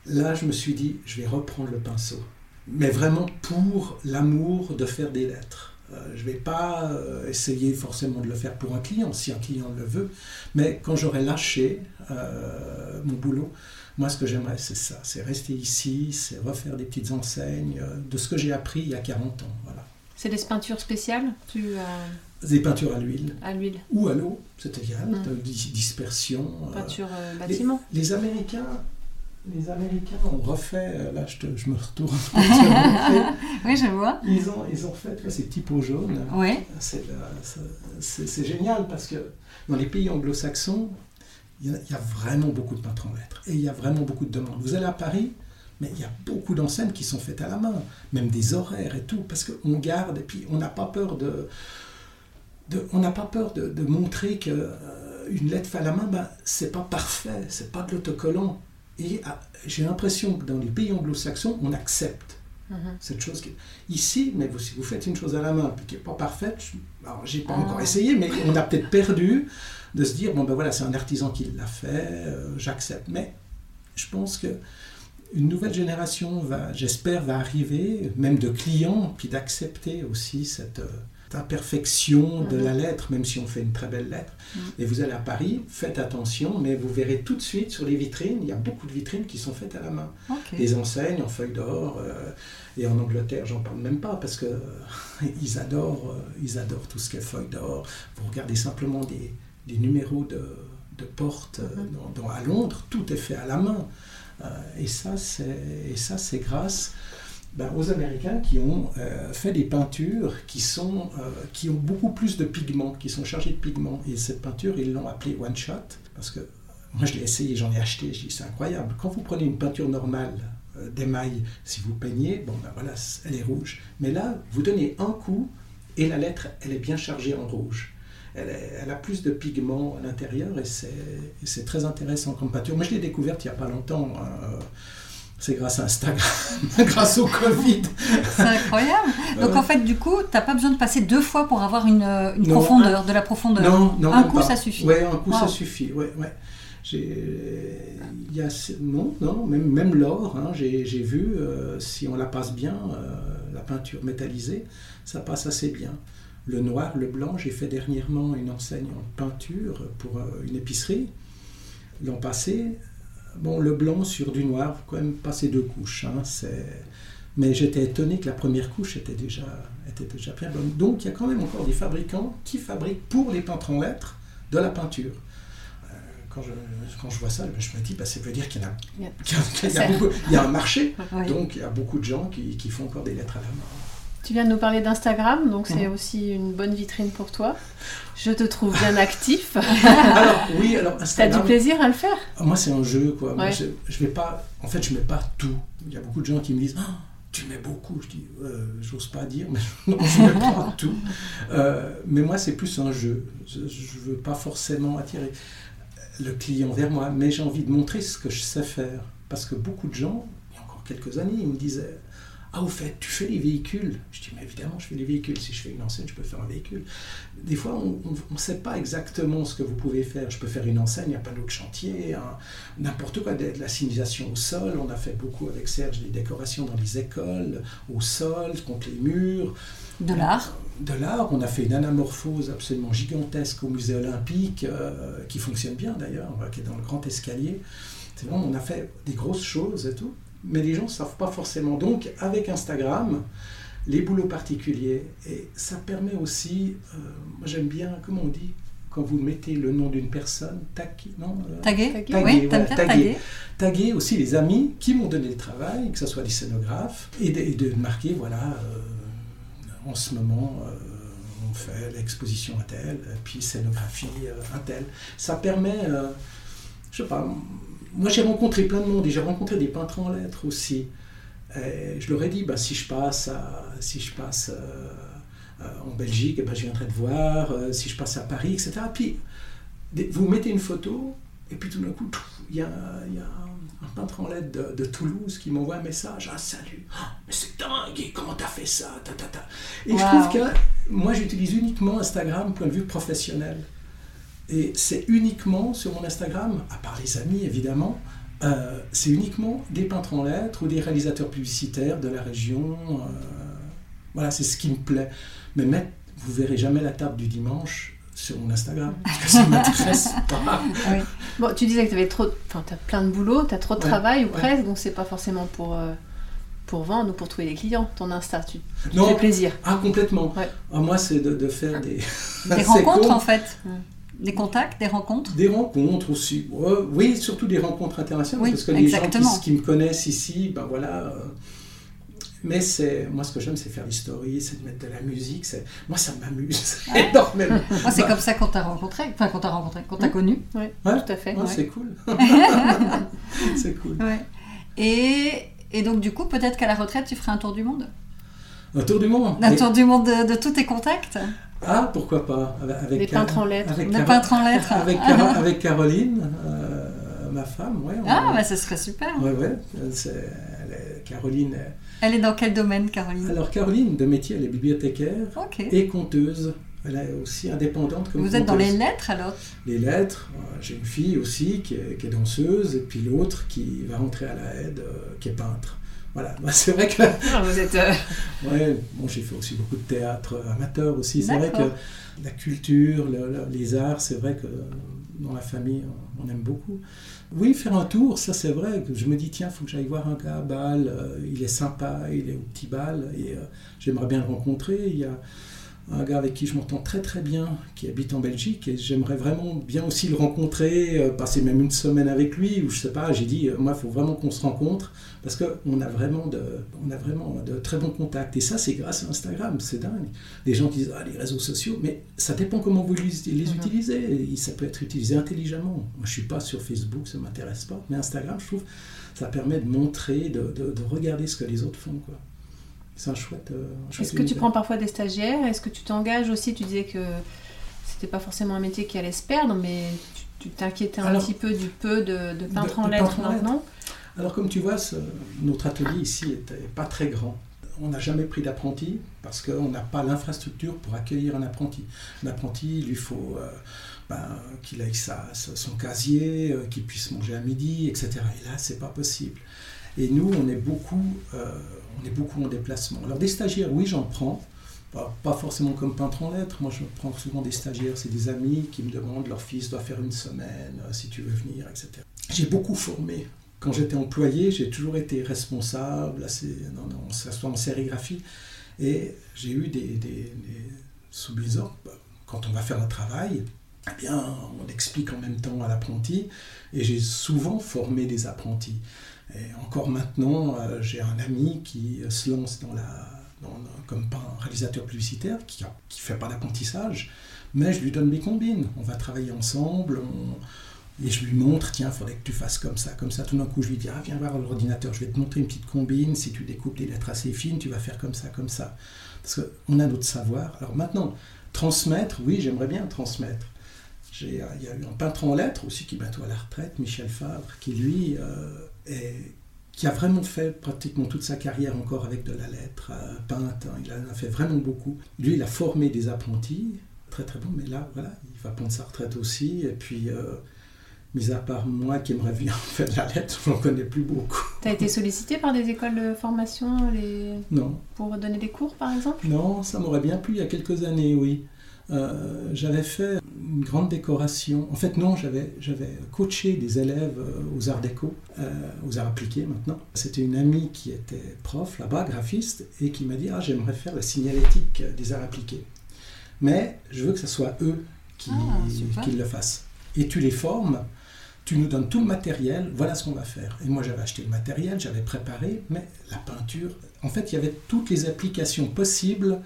Là, je me suis dit, je vais reprendre le pinceau. Mais vraiment pour l'amour de faire des lettres. Euh, je ne vais pas euh, essayer forcément de le faire pour un client, si un client le veut. Mais quand j'aurai lâché mon boulot, moi, ce que j'aimerais, c'est ça. C'est rester ici, c'est refaire des petites enseignes de ce que j'ai appris il y a 40 ans. Voilà. C'est des peintures spéciales tu, Des peintures à l'huile. À l'huile. Ou à l'eau, c'est égal, hum. dispersion. Euh, Peinture euh, bâtiment. Les, Américains, les Américains ont refait, euh, là je, je me retourne. <laughs> <laughs> oui, je vois. Ils ont, ils ont fait ces petits pots jaunes. Oui. C'est génial parce que dans les pays anglo-saxons, il y, a vraiment beaucoup de en lettres et il y a vraiment beaucoup de demandes. Vous allez à Paris, mais il y a beaucoup d'enseignes qui sont faites à la main, même des horaires et tout, parce qu'on garde, et puis on n'a pas peur de, on n'a pas peur de, montrer que euh, une lettre faite à la main, ben, c'est pas parfait, c'est pas de l'autocollant. Et ah, j'ai l'impression que dans les pays anglo-saxons, on accepte mm-hmm. cette chose. Qui... Ici, mais vous, si vous faites une chose à la main qui n'est pas parfaite, alors j'ai pas encore ah. essayé, mais on a peut-être perdu de se dire bon ben voilà, c'est un artisan qui l'a fait, euh, j'accepte. Mais je pense que une nouvelle génération va, j'espère, va arriver, même de clients, puis d'accepter aussi cette, euh, imperfection de la mhm. lettre, même si on fait une très belle lettre. Mhm. Et vous allez à Paris, faites attention, mais vous verrez tout de suite sur les vitrines, il y a beaucoup de vitrines qui sont faites à la main. Des enseignes en feuilles d'or, euh, et en Angleterre, j'en parle même pas, parce que <laughs> ils adorent, euh, ils adorent tout ce qui est feuilles d'or. Vous regardez simplement des, des numéros de, de portes mhm. à Londres, tout est fait à la main. Euh, et ça, c'est grâce ben, aux Américains qui ont euh, fait des peintures qui, sont, euh, qui ont beaucoup plus de pigments, qui sont chargées de pigments. Et cette peinture, ils l'ont appelée One Shot, parce que moi je l'ai essayé, j'en ai acheté, je dis c'est incroyable. Quand vous prenez une peinture normale d'émail, si vous peignez, bon ben voilà, elle est rouge. Mais là, vous donnez un coup et la lettre, elle est bien chargée en rouge elle, a plus de pigments à l'intérieur et c'est très intéressant comme peinture. Moi, je l'ai découverte il n'y a pas longtemps. C'est grâce à Instagram, <laughs> grâce au Covid. C'est incroyable. Donc en fait, du coup, tu n'as pas besoin de passer deux fois pour avoir une, une profondeur, de la profondeur. Non, non un coup, ça suffit. Oui, un coup, ça suffit. Ouais, ouais. Il y a, non, non, même, même l'or, hein, j'ai vu, euh, si on la passe bien, euh, la peinture métallisée, ça passe assez bien le noir, le blanc. J'ai fait dernièrement une enseigne en peinture pour euh, une épicerie l'an passé. Bon, le blanc sur du noir, faut quand même passer deux couches. Hein, Mais j'étais étonné que la première couche était déjà, était déjà bien bonne. Donc il y a quand même encore des fabricants qui fabriquent pour les peintres en lettres de la peinture. Euh, quand je, quand je vois ça, je me dis, bah, ça veut dire qu'il y, a, il y a un marché. Donc il y a beaucoup de gens qui, qui font encore des lettres à la main. Tu viens de nous parler d'Instagram, donc c'est mhm. aussi une bonne vitrine pour toi. Je te trouve bien actif. <laughs> alors, oui, alors Instagram. <laughs> T'as du plaisir à le faire Moi, c'est un jeu, quoi. Moi, je, je vais pas. En fait, je mets pas tout. Il y a beaucoup de gens qui me disent. Oh, tu mets beaucoup, je dis, euh, j'ose pas dire, mais <laughs> non, je mets pas tout. Euh, mais moi, c'est plus un jeu. Je ne veux pas forcément attirer le client vers moi, mais j'ai envie de montrer ce que je sais faire. Parce que beaucoup de gens, il y a encore quelques années, ils me disaient, ah, au fait, tu fais les véhicules Je dis, mais évidemment, je fais les véhicules. Si je fais une enseigne, je peux faire un véhicule. Des fois, on ne sait pas exactement ce que vous pouvez faire. Je peux faire une enseigne, un panneau de chantier, n'importe quoi, de, la signalisation au sol. On a fait beaucoup avec Serge des décorations dans les écoles, au sol, contre les murs. De l'art De l'art. On a fait une anamorphose absolument gigantesque au musée olympique, euh, qui fonctionne bien d'ailleurs, qui est dans le grand escalier. C'est bon, on a fait des grosses choses et tout mais les gens ne savent pas forcément. Donc, avec Instagram, les boulots particuliers, et ça permet aussi, euh, moi j'aime bien, comment on dit quand vous mettez le nom d'une personne, tag, non, euh, taguer, taguer, taguer, taguer. aussi les amis qui m'ont donné le travail, que ce soit des scénographes, et de, marquer, voilà, euh, en ce moment, on fait l'exposition à tel, puis scénographie à tel. Ça permet, je sais pas, moi, j'ai rencontré plein de monde et j'ai rencontré des peintres en lettres aussi. je leur ai dit, bah, si je passe, si je passe euh, euh, en Belgique, eh ben, je viendrai te voir, euh, si je passe à Paris, etc. Puis, vous mettez une photo, et puis tout d'un coup, il y a, un peintre en lettres de, Toulouse qui m'envoie un message, ah salut, oh, mais c'est dingue, comment t'as fait ça? Et je trouve que moi, j'utilise uniquement Instagram point de vue professionnel. Et c'est uniquement sur mon Instagram, à part les amis évidemment, euh, c'est uniquement des peintres en lettres ou des réalisateurs publicitaires de la région. Euh, voilà, c'est ce qui me plaît. Mais mettre, vous verrez jamais la table du dimanche sur mon Instagram, parce que ça ne <laughs> m'intéresse pas. Bon, tu disais que tu avais trop, enfin, as plein de boulot, tu as trop de travail ou presque, donc c'est pas forcément pour, euh, pour vendre ou pour trouver des clients, ton Insta, tu, tu fais plaisir. Ah, complètement. Ah, moi, c'est de, de, faire des... Des <laughs> rencontres, en fait. Des contacts, des rencontres Des rencontres aussi. oui, surtout des rencontres internationales. parce que les gens qui, me connaissent ici, ben voilà. Euh, mais c'est moi ce que j'aime, c'est faire l'histoire, c'est de mettre de la musique. Moi, ça m'amuse <laughs> énormément. moi, c'est comme ça qu'on t'a rencontré, enfin qu'on t'a rencontré, qu'on t'a connu. Oui, tout à fait. C'est cool. <laughs> c'est cool. Et, et donc, du coup, peut-être qu'à la retraite, tu feras un tour du monde? Un tour du monde Un tour du monde de tous tes contacts? Ah, pourquoi pas avec Les peintres en lettres. Avec, peintres en lettres. avec, <laughs> avec Caroline, euh, ma femme, ouais. ah, bah, ça serait super. Ouais, ouais. Caroline. Elle est dans quel domaine, Caroline? Alors, Caroline, de métier, elle est bibliothécaire et conteuse. Elle est aussi indépendante comme Vous êtes dans les lettres alors? Les lettres. J'ai une fille aussi qui est, qui est, danseuse, et puis l'autre qui va rentrer à la aide, euh, qui est peintre. Voilà, <laughs> c'est vrai que. Ah, vous êtes. Euh, <laughs> ouais, bon, j'ai fait aussi beaucoup de théâtre amateur aussi. C'est vrai que la culture, les arts, c'est vrai que dans la famille, on, aime beaucoup. Oui, faire un tour, ça c'est vrai. Je me dis, tiens, il faut que j'aille voir un gars à Bâle. Euh, il est sympa, il est au petit bal, et euh, j'aimerais bien le rencontrer. Il y a un gars avec qui je m'entends très très bien, qui habite en Belgique, et j'aimerais vraiment bien aussi le rencontrer, euh, passer même une semaine avec lui, ou je sais pas, j'ai dit, euh, moi, il faut vraiment qu'on se rencontre, parce qu'on a, vraiment de, on a vraiment de très bons contacts. Et ça, c'est grâce à Instagram, c'est dingue. Les gens qui disent, ah, les réseaux sociaux, mais ça dépend comment vous les, mhm. utilisez, ça peut être utilisé intelligemment. Moi, je suis pas sur Facebook, ça m'intéresse pas, mais Instagram, je trouve, ça permet de montrer, de, de, de regarder ce que les autres font, quoi c'est un chouette. Euh, Est-ce que tu prends parfois des stagiaires? Est-ce que tu t'engages aussi? Tu disais que c'était pas forcément un métier qui allait se perdre, mais tu t'inquiétais un petit peu du peu de, de peintre en lettres maintenant? Alors, comme tu vois, notre atelier ici n'était pas très grand. On n'a jamais pris d'apprenti parce qu'on n'a pas l'infrastructure pour accueillir un apprenti. Un apprenti, il lui faut euh, ben, qu'il ait sa, son casier, euh, qu'il puisse manger à midi, etc. Et là, c'est pas possible. Et nous, on est beaucoup, euh, on est beaucoup en déplacement. Alors des stagiaires, oui, j'en prends. Pas, forcément comme peintre en lettres. Moi, je prends souvent des stagiaires. C'est des amis qui me demandent, leur fils doit faire une semaine, euh, si tu veux venir, etc. J'ai beaucoup formé quand j'étais employé, j'ai toujours été responsable, dans, soit en sérigraphie, et j'ai eu des, des, sous-bizarres. Quand on va faire un travail, eh bien, on explique en même temps à l'apprenti, et j'ai souvent formé des apprentis. Et encore maintenant, euh, j'ai un ami qui se lance dans la, comme un réalisateur publicitaire, qui ne fait pas d'apprentissage, mais je lui donne mes combines. On va travailler ensemble, et je lui montre, tiens, il faudrait que tu fasses comme ça, comme ça. Tout d'un coup, je lui dis, ah, viens voir l'ordinateur, je vais te montrer une petite combine. Si tu découpes des lettres assez fines, tu vas faire comme ça, comme ça. Parce qu'on a notre savoir. Alors maintenant, transmettre, oui, j'aimerais bien transmettre. Il y a eu un peintre en lettres aussi qui est à la retraite, Michel Favre, qui lui euh, qui a vraiment fait pratiquement toute sa carrière encore avec de la lettre euh, peinte. Hein. il en a fait vraiment beaucoup. Lui, il a formé des apprentis, très très bon, mais là, voilà, il va prendre sa retraite aussi. Et puis, euh, mis à part moi qui aimerais bien <laughs> faire de la lettre, je n'en connais plus beaucoup. Tu as été sollicité par des écoles de formation les... Non. Pour donner des cours, par exemple? Non, ça m'aurait bien plu il y a quelques années, oui. Euh, j'avais fait une grande décoration. En fait, non, j'avais, j'avais coaché des élèves euh, aux arts déco, euh, aux arts appliqués maintenant. C'était une amie qui était prof là-bas, graphiste, et qui m'a dit Ah, j'aimerais faire la signalétique des arts appliqués. Mais je veux que ce soit eux qui, ah, qui le fassent. Et tu les formes tu nous donnes tout le matériel, voilà ce qu'on va faire. Et moi j'avais acheté le matériel, j'avais préparé, mais la peinture, en fait il y avait toutes les applications possibles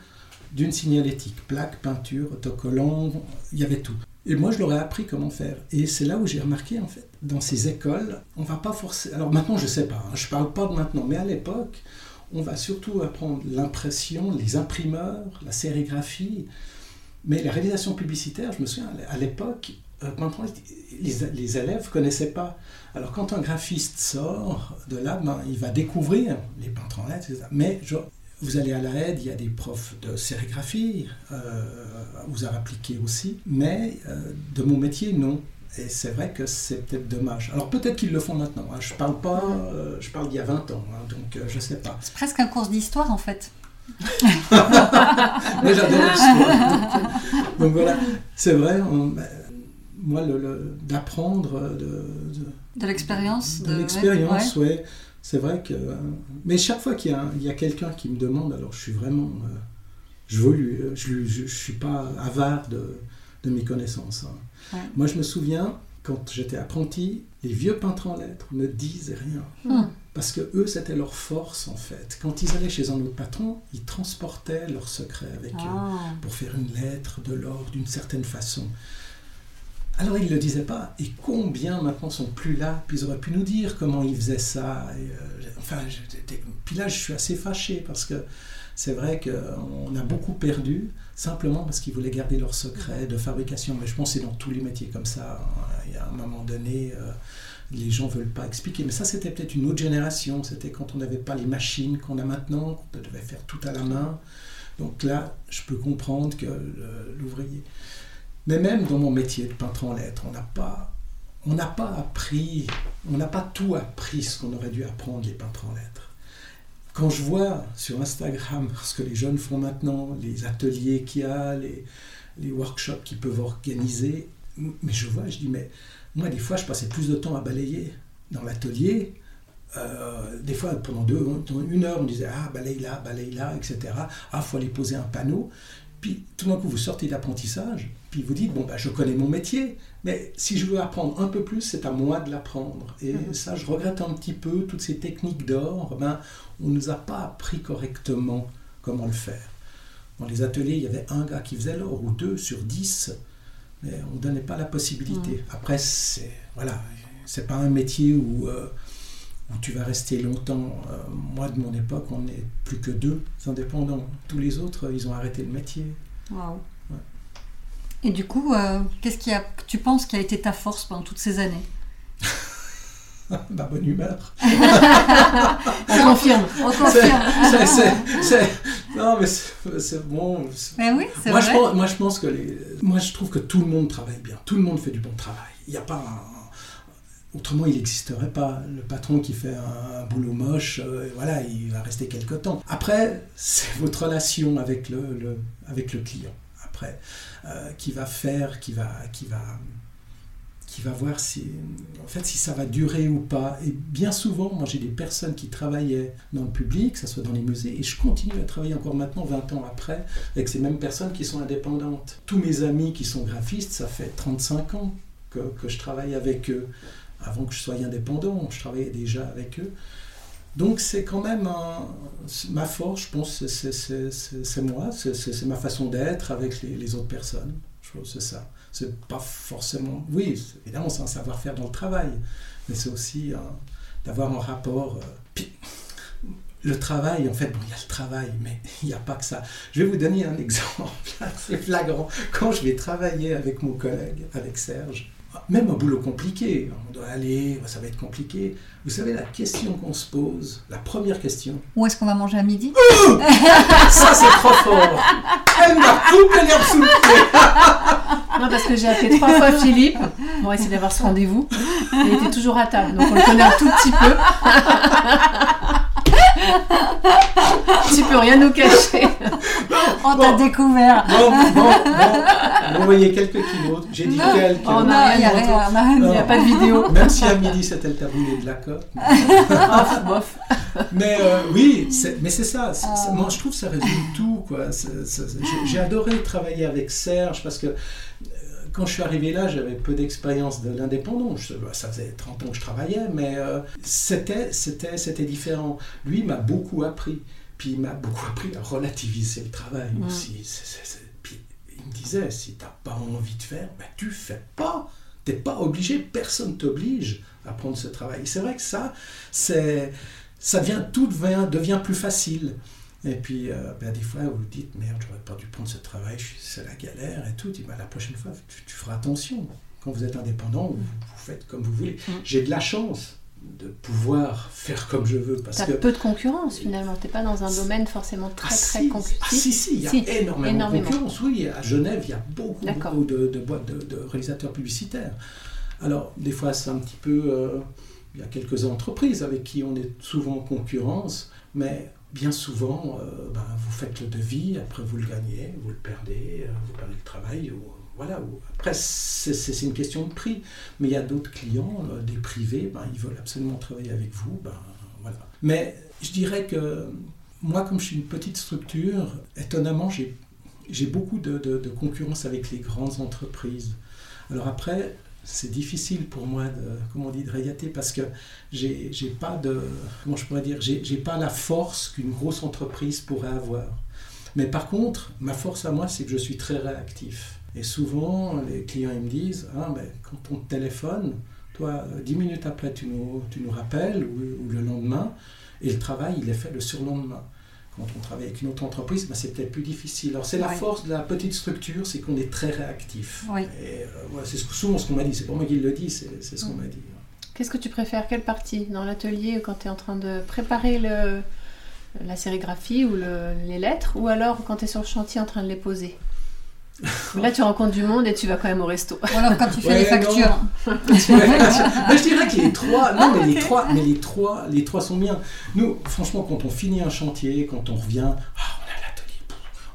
d'une signalétique, plaque, peinture, autocollant, il y avait tout. Et moi je leur ai appris comment faire. Et c'est là où j'ai remarqué en fait, dans ces écoles, on va pas forcer. Alors maintenant je sais pas, hein, je parle pas de maintenant, mais à l'époque, on va surtout apprendre l'impression, les imprimeurs, la sérigraphie. Mais la réalisation publicitaire, je me souviens, à l'époque, euh, les, les, élèves connaissaient pas. Alors quand un graphiste sort de là, ben, il va découvrir les peintres en lettres, mais vous allez à la aide, il y a des profs de sérigraphie, euh, vous avez appliqué aussi, mais euh, de mon métier, non. Et c'est vrai que c'est peut-être dommage. Alors peut-être qu'ils le font maintenant. Hein. Je parle pas, je parle d'il y a 20 ans, hein, donc je sais pas. C'est presque un cours d'histoire en fait. mais j'adore l'histoire. Donc, voilà, c'est vrai. Ben, moi, le, d'apprendre de, de, l'expérience. De, l'expérience, oui. C'est vrai que. Mais chaque fois qu'il y a, quelqu'un qui me demande, alors je suis vraiment. Euh, je veux Je, je, suis pas avare de, de mes connaissances. Hein. Moi, je me souviens, quand j'étais apprenti, les vieux peintres en lettres ne disaient rien. Hmm. Parce que eux, c'était leur force en fait. Quand ils allaient chez un autre patron, ils transportaient leurs secrets avec eux ah. pour faire une lettre de l'or d'une certaine façon. Alors ils ne le disaient pas. Et combien maintenant sont plus là Puis ils auraient pu nous dire comment ils faisaient ça. Euh, enfin, puis là, je suis assez fâché parce que c'est vrai qu'on a beaucoup perdu simplement parce qu'ils voulaient garder leur secret de fabrication. Mais je pense que c'est dans tous les métiers comme ça. Hein. Il y a un moment donné, euh, les gens ne veulent pas expliquer. Mais ça, c'était peut-être une autre génération. C'était quand on n'avait pas les machines qu'on a maintenant, qu'on devait faire tout à la main. Donc là, je peux comprendre que l'ouvrier. Mais même dans mon métier de peintre en lettres, on n'a pas, pas appris, on n'a pas tout appris ce qu'on aurait dû apprendre les peintres en lettres. Quand je vois sur Instagram <laughs> ce que les jeunes font maintenant, les ateliers qu'il y a, les, les workshops qu'ils peuvent organiser, mais je vois, je dis, mais moi, des fois, je passais plus de temps à balayer dans l'atelier. Euh, des fois, pendant deux, une heure, on disait Ah, balaye là, balaye là, etc. Ah, il faut aller poser un panneau. Puis tout d'un coup, vous sortez d'apprentissage, puis vous dites, bon, bah, je connais mon métier, mais si je veux apprendre un peu plus, c'est à moi de l'apprendre. Et mhm. ça, je regrette un petit peu, toutes ces techniques d'or, ben, on ne nous a pas appris correctement comment le faire. Dans les ateliers, il y avait un gars qui faisait l'or, ou deux sur dix, mais on ne donnait pas la possibilité. Mhm. Après, c'est voilà, c'est pas un métier où... Euh, où tu vas rester longtemps. Euh, moi, de mon époque, on n'est plus que deux indépendants. Tous les autres, ils ont arrêté le métier. Waouh. Et du coup, euh, qu'est-ce qui a, tu penses qui a été ta force pendant toutes ces années? <laughs> Ma bonne humeur. <laughs> on confirme. On confirme. non, mais c'est bon. Mais oui, c'est vrai. Je pense, moi, je pense que les, moi, je trouve que tout le monde travaille bien. Tout le monde fait du bon travail. Il n'y a pas un, Autrement, il n'existerait pas. Le patron qui fait un, boulot moche, euh, voilà, il va rester quelque temps. Après, c'est votre relation avec le, avec le client. Après, euh, qui va faire, qui va, qui va, qui va voir si, en fait, si ça va durer ou pas. Et bien souvent, moi j'ai des personnes qui travaillaient dans le public, que ce soit dans les musées, et je continue à travailler encore maintenant, 20 ans après, avec ces mêmes personnes qui sont indépendantes. Tous mes amis qui sont graphistes, ça fait 35 ans que, que je travaille avec eux. Avant que je sois indépendant, je travaillais déjà avec eux. Donc c'est quand même ma force, je pense, c'est moi, c'est ma façon d'être avec les, autres personnes. Je pense c'est ça c'est pas forcément. Oui, évidemment, c'est un savoir-faire dans le travail, mais c'est aussi d'avoir un rapport. Euh, puis, le travail, en fait, bon, il y a le travail, mais <laughs> il n'y a pas que ça. Je vais vous donner un <laughs> exemple assez flagrant. Quand je vais travailler avec mon collègue, avec Serge, même un boulot compliqué, on doit aller, ça va être compliqué. Vous savez, la question qu'on se pose, la première question. Où est-ce qu'on va manger à midi? Ça, c'est trop fort Elle m'a coupé l'herbe sous le pied Non, parce que j'ai appelé trois fois Philippe pour essayer d'avoir ce rendez-vous. Il était toujours à table, donc on le connaît un tout petit peu. tu peux rien nous cacher. On t'a découvert. Bon, bon, bon. Vous voyez quelques kilos. J'ai dit quelques. Oh, il n'y a, pas de vidéo. Même si à midi c'était le tablier de la coque. <laughs> bof. Mais euh, oui, mais c'est ça. moi, je trouve que ça résume tout. J'ai adoré travailler avec Serge parce que euh, quand je suis arrivé là, j'avais peu d'expérience de l'indépendant. Bah, ça faisait 30 ans que je travaillais, mais euh, c'était, c'était, c'était différent. Lui m'a beaucoup appris. Puis il m'a beaucoup appris à relativiser le travail aussi. puis il me disait, si tu n'as pas envie de faire, ben, tu fais pas. Tu n'es pas obligé, personne t'oblige à prendre ce travail. C'est vrai que ça, c'est, ça devient, tout devient, devient plus facile. Et puis, euh, ben, des fois, vous vous dites, merde, j'aurais pas dû prendre ce travail, c'est la galère et tout. Dit, ben, la prochaine fois, tu, feras attention. Quand vous êtes indépendant, vous, faites comme vous voulez. J'ai de la chance de pouvoir faire comme je veux. Parce que... peu de concurrence finalement, tu n'es pas dans un domaine forcément très ah, très compétitif. Ah si, si, il y a énormément, de concurrence. Oui, à Genève, il y a beaucoup, beaucoup de, boîtes de, réalisateurs publicitaires. Alors, des fois, c'est un petit peu... Euh, il y a quelques entreprises avec qui on est souvent en concurrence, mais bien souvent, euh, ben, vous faites le devis, après vous le gagnez, vous le perdez, euh, vous perdez le travail. Ou, voilà. après, c'est une question de prix. Mais il y a d'autres clients, euh, des privés, ben, ils veulent absolument travailler avec vous. Ben, voilà. Mais je dirais que moi, comme je suis une petite structure, étonnamment, j'ai beaucoup de, de concurrence avec les grandes entreprises. Alors après, c'est difficile pour moi de, comment on de parce que j'ai, pas de, comment je pourrais dire, j'ai pas la force qu'une grosse entreprise pourrait avoir. Mais par contre, ma force à moi, c'est que je suis très réactif. Et souvent, les clients ils me disent, ah, quand on te téléphone, toi, dix minutes après, tu nous, tu nous rappelles, ou, ou le lendemain, et le travail, il est fait le surlendemain. Quand on travaille avec une autre entreprise, ben, c'est peut-être plus difficile. Alors c'est la force de la petite structure, c'est qu'on est très réactif. Et euh, c'est souvent ce qu'on m'a dit, c'est pas moi qui le dis, c'est ce qu'on m'a dit. Qu'est-ce que tu préfères? Quelle partie? Dans l'atelier, quand tu es en train de préparer le, la sérigraphie ou les lettres, ou alors quand tu es sur le chantier en train de les poser? Là, tu rencontres du monde et tu vas quand même au resto. Ou alors quand tu fais les factures. <laughs> je dirais que les trois, non, mais les trois, mais les trois, les trois sont bien. Nous, franchement, quand on finit un chantier, quand on revient, ah, on a l'atelier,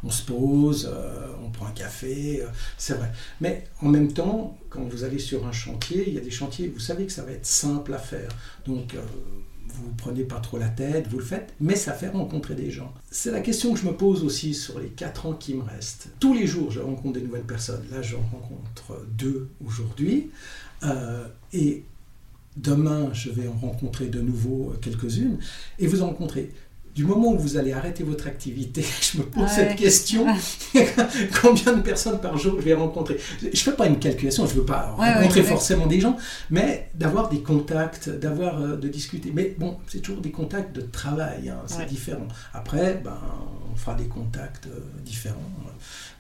on se pose, euh, on prend un café, euh, c'est vrai. Mais en même temps, quand vous allez sur un chantier, il y a des chantiers, vous savez que ça va être simple à faire. Donc, euh, vous prenez pas trop la tête, vous le faites, mais ça fait rencontrer des gens. C'est la question que je me pose aussi sur les 4 ans qui me restent. Tous les jours, je rencontre des nouvelles personnes. Là, j'en rencontre deux aujourd'hui. Euh, et demain, je vais en rencontrer de nouveau quelques-unes. Et vous en rencontrez du moment où vous allez arrêter votre activité, <laughs> je me pose cette question <laughs> combien de personnes par jour je vais rencontrer? Je ne fais pas une calculation, je ne veux pas rencontrer forcément des gens, mais d'avoir des contacts, d'avoir euh, de discuter. Mais bon, c'est toujours des contacts de travail, hein, c'est différent. Après, ben, on fera des contacts euh, différents.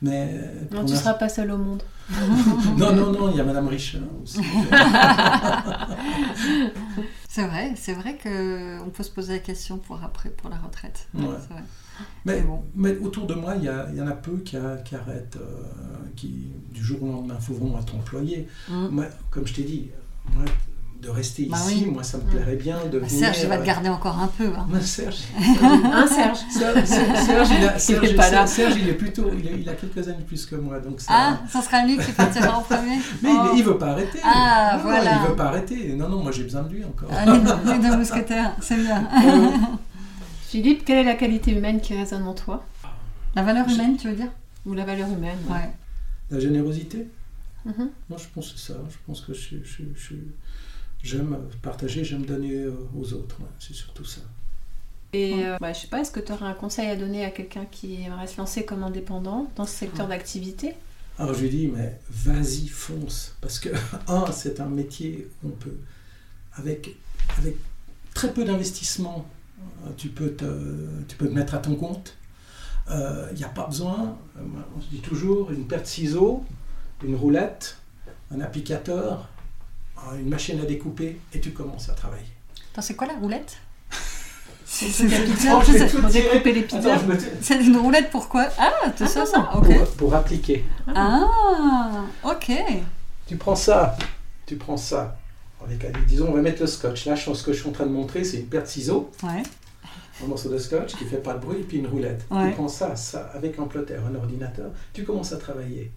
Mais non, tu ne seras pas seul au monde. <laughs> non, non, non, il y a Madame Richard aussi. C'est vrai, c'est vrai qu'on peut se poser la question pour après, pour la retraite. Mais, mais, autour de moi, il y, en a peu qui, arrêtent, euh, qui du jour au lendemain, faut vraiment être employé. Mm. Moi, comme je t'ai dit, moi, de rester bah ici. Moi, ça me plairait bien de bah, venir. Serge, il va te garder encore un peu. Hein. <laughs> Serge, hein, <laughs> Serge? Serge, il, a, <laughs> Serge, il, pas Serge, il est plutôt, il a, quelques années plus que moi, donc ça. Ah, ça sera lui qui partira en premier? Mais, oh. il, ne veut pas arrêter. Ah, voilà. Non, il veut pas arrêter. Non, non, moi j'ai besoin de lui encore. Ah, les, deux mousquetaires, c'est bien. Philippe, quelle est la qualité humaine qui résonne en toi? La valeur humaine, tu veux dire? Ou la valeur humaine. Ouais. La générosité? Mm Moi, je pense que c'est ça. Je pense que je, je j'aime partager, j'aime donner euh, aux autres. c'est surtout ça. Et euh, bah, je sais pas, est-ce que tu aurais un conseil à donner à quelqu'un qui aimerait se lancer comme indépendant dans ce secteur d'activité? Alors je lui dis, mais vas-y, fonce. Parce que, <laughs> un, c'est un métier où on peut, avec, avec très peu d'investissement, euh, tu peux, te, tu peux te mettre à ton compte. Il n'y a pas besoin, on se dit toujours, une paire de ciseaux, une roulette, un applicateur, une machine à découper et tu commences à travailler. c'est quoi la roulette <laughs> c'est pour découper les pizzas. C'est une roulette pour quoi Ah, c'est ah, ça, ça. Pour, appliquer. Ah, ok. Tu prends ça, tu prends ça. Disons, on va mettre le scotch. Là, ce que je suis en train de montrer, c'est une paire de ciseaux. Ouais. Un morceau de scotch qui ne fait pas de bruit, et puis une roulette. Tu prends ça, ça, avec un plotter, un ordinateur, tu commences à travailler.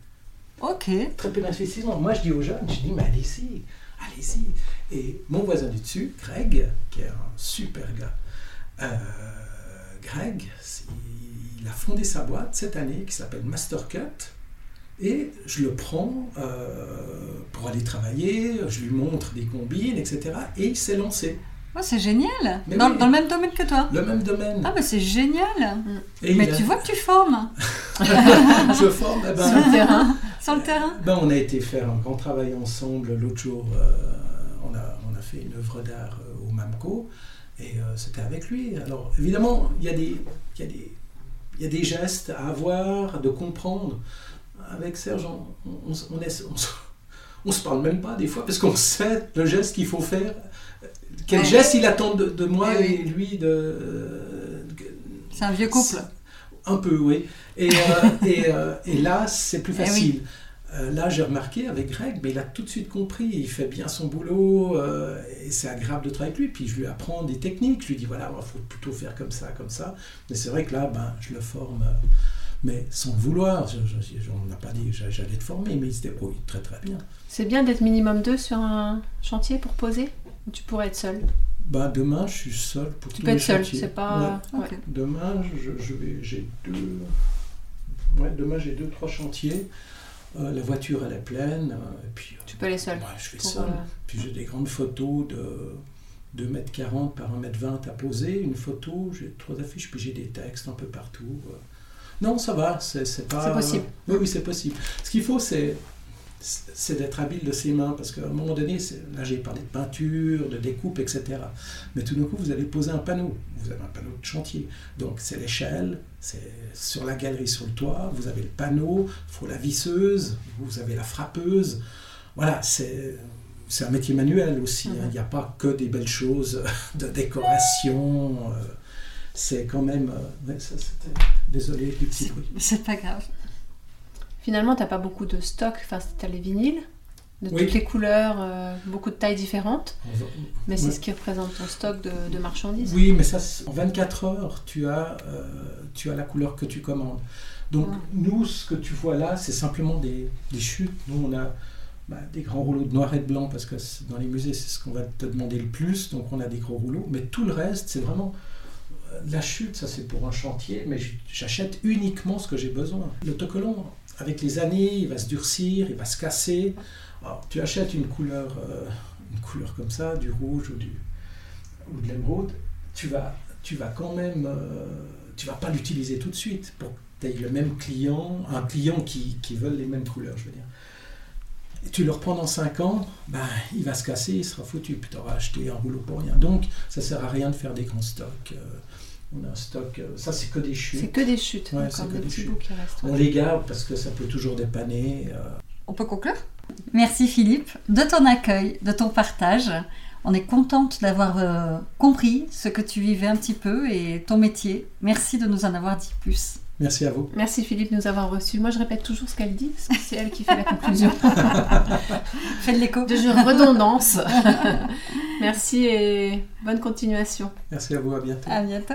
Ok. Très peu d'investissement. Moi, je dis aux jeunes, je dis, mais allez-y allez-y. Et mon voisin du dessus, Greg, qui est un super gars, euh, Greg, il a fondé sa boîte cette année qui s'appelle Mastercut. Et je le prends euh, pour aller travailler, je lui montre des combines, etc. Et il s'est lancé. Oh, c'est génial dans, le même domaine que toi Le même domaine. Ah, mais c'est génial Mais tu vois que tu formes <laughs> Je forme eh ben, Sur le terrain Sur le terrain ben, On a été faire un grand travail ensemble l'autre jour. Euh, on, a, on, a, fait une œuvre d'art euh, au MAMCO et euh, c'était avec lui. Alors, évidemment, il y, a des, y a des, il y a des gestes à avoir, de comprendre. Avec Serge, on, on, on, est, on se parle même pas des fois parce qu'on sait le geste qu'il faut faire quel geste il attend de, moi et, lui de. C'est un vieux couple. Un peu, oui. Et, euh, <laughs> euh, et, là, c'est plus eh facile. Euh, là, j'ai remarqué avec Greg, mais il a tout de suite compris. Il fait bien son boulot et c'est agréable de travailler avec lui. Puis je lui apprends des techniques. Je lui dis voilà, il faut plutôt faire comme ça, comme ça. Mais c'est vrai que là, ben, je le forme, mais sans le vouloir. on n'a pas dit j'allais te former, mais il se débrouille très très bien. C'est bien d'être minimum deux sur un chantier pour poser? Tu pourrais être seul bah, Demain, je suis seul pour Tu peux être seul, c'est pas. Demain, je, vais, j'ai deux. Ouais, demain, j'ai deux, trois chantiers. Euh, la voiture, elle est pleine. Euh, et puis, tu peux aller seul. je vais seul. Euh, puis j'ai des grandes photos de 2m40 par 1m20 à poser. Une photo, j'ai trois affiches, puis j'ai des textes un peu partout. Non, ça va, c'est pas. C'est possible. Oui, oui, c'est possible. Ce qu'il faut, c'est c'est d'être habile de ses mains, parce qu'à un moment donné, là j'ai parlé de peinture, de découpe, etc. Mais tout d'un coup, vous allez poser un panneau, vous avez un panneau de chantier. Donc c'est l'échelle, c'est sur la galerie, sur le toit, vous avez le panneau, il faut la visseuse, vous avez la frappeuse. Voilà, c'est un métier manuel aussi, hein. il n'y a pas que des belles choses <laughs> de décoration. Euh, c'est quand même... Euh, désolé du petit bruit. C'est pas grave. Finalement, tu n'as pas beaucoup de stock, enfin, tu as les vinyles de toutes les couleurs, euh, beaucoup de tailles différentes. Mais c'est ce qui représente ton stock de, marchandises. Oui, mais ça, en 24 heures, tu as, euh, tu as la couleur que tu commandes. Donc, nous, ce que tu vois là, c'est simplement des, des, chutes. Nous, on a bah, des grands rouleaux de noir et de blanc, parce que dans les musées, c'est ce qu'on va te demander le plus. Donc, on a des gros rouleaux. Mais tout le reste, c'est vraiment. Euh, la chute, ça c'est pour un chantier, mais j'achète uniquement ce que j'ai besoin. L'autocollant, avec les années, il va se durcir, il va se casser. Alors, tu achètes une couleur, euh, une couleur comme ça, du rouge ou, du, ou de l'émeraude, tu vas, tu vas quand même, euh, tu vas pas l'utiliser tout de suite pour que tu aies le même client, un client qui, qui veut les mêmes couleurs, je veux dire. Tu le reprends dans 5 ans, ben, il va se casser, il sera foutu, puis tu auras acheté un rouleau pour rien. Donc, ça sert à rien de faire des grands stocks. Euh, on a un stock, euh, ça c'est que des chutes. C'est que des chutes, ouais, c'est que des chutes. On les garde parce que ça peut toujours dépanner. Euh. On peut conclure? Merci Philippe de ton accueil, de ton partage. On est contente d'avoir euh, compris ce que tu vivais un petit peu et ton métier. Merci de nous en avoir dit plus. Merci à vous. Merci Philippe de nous avoir reçus. Moi, je répète toujours ce qu'elle dit, parce que c'est elle qui fait la conclusion. <laughs> Fais de l'écho. De jeu redondance. <laughs> Merci et bonne continuation. Merci à vous, à bientôt. À bientôt.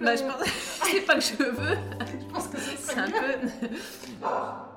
Bah, je pense... <laughs> c'est pas que je veux. je pense que c'est un peu... <laughs>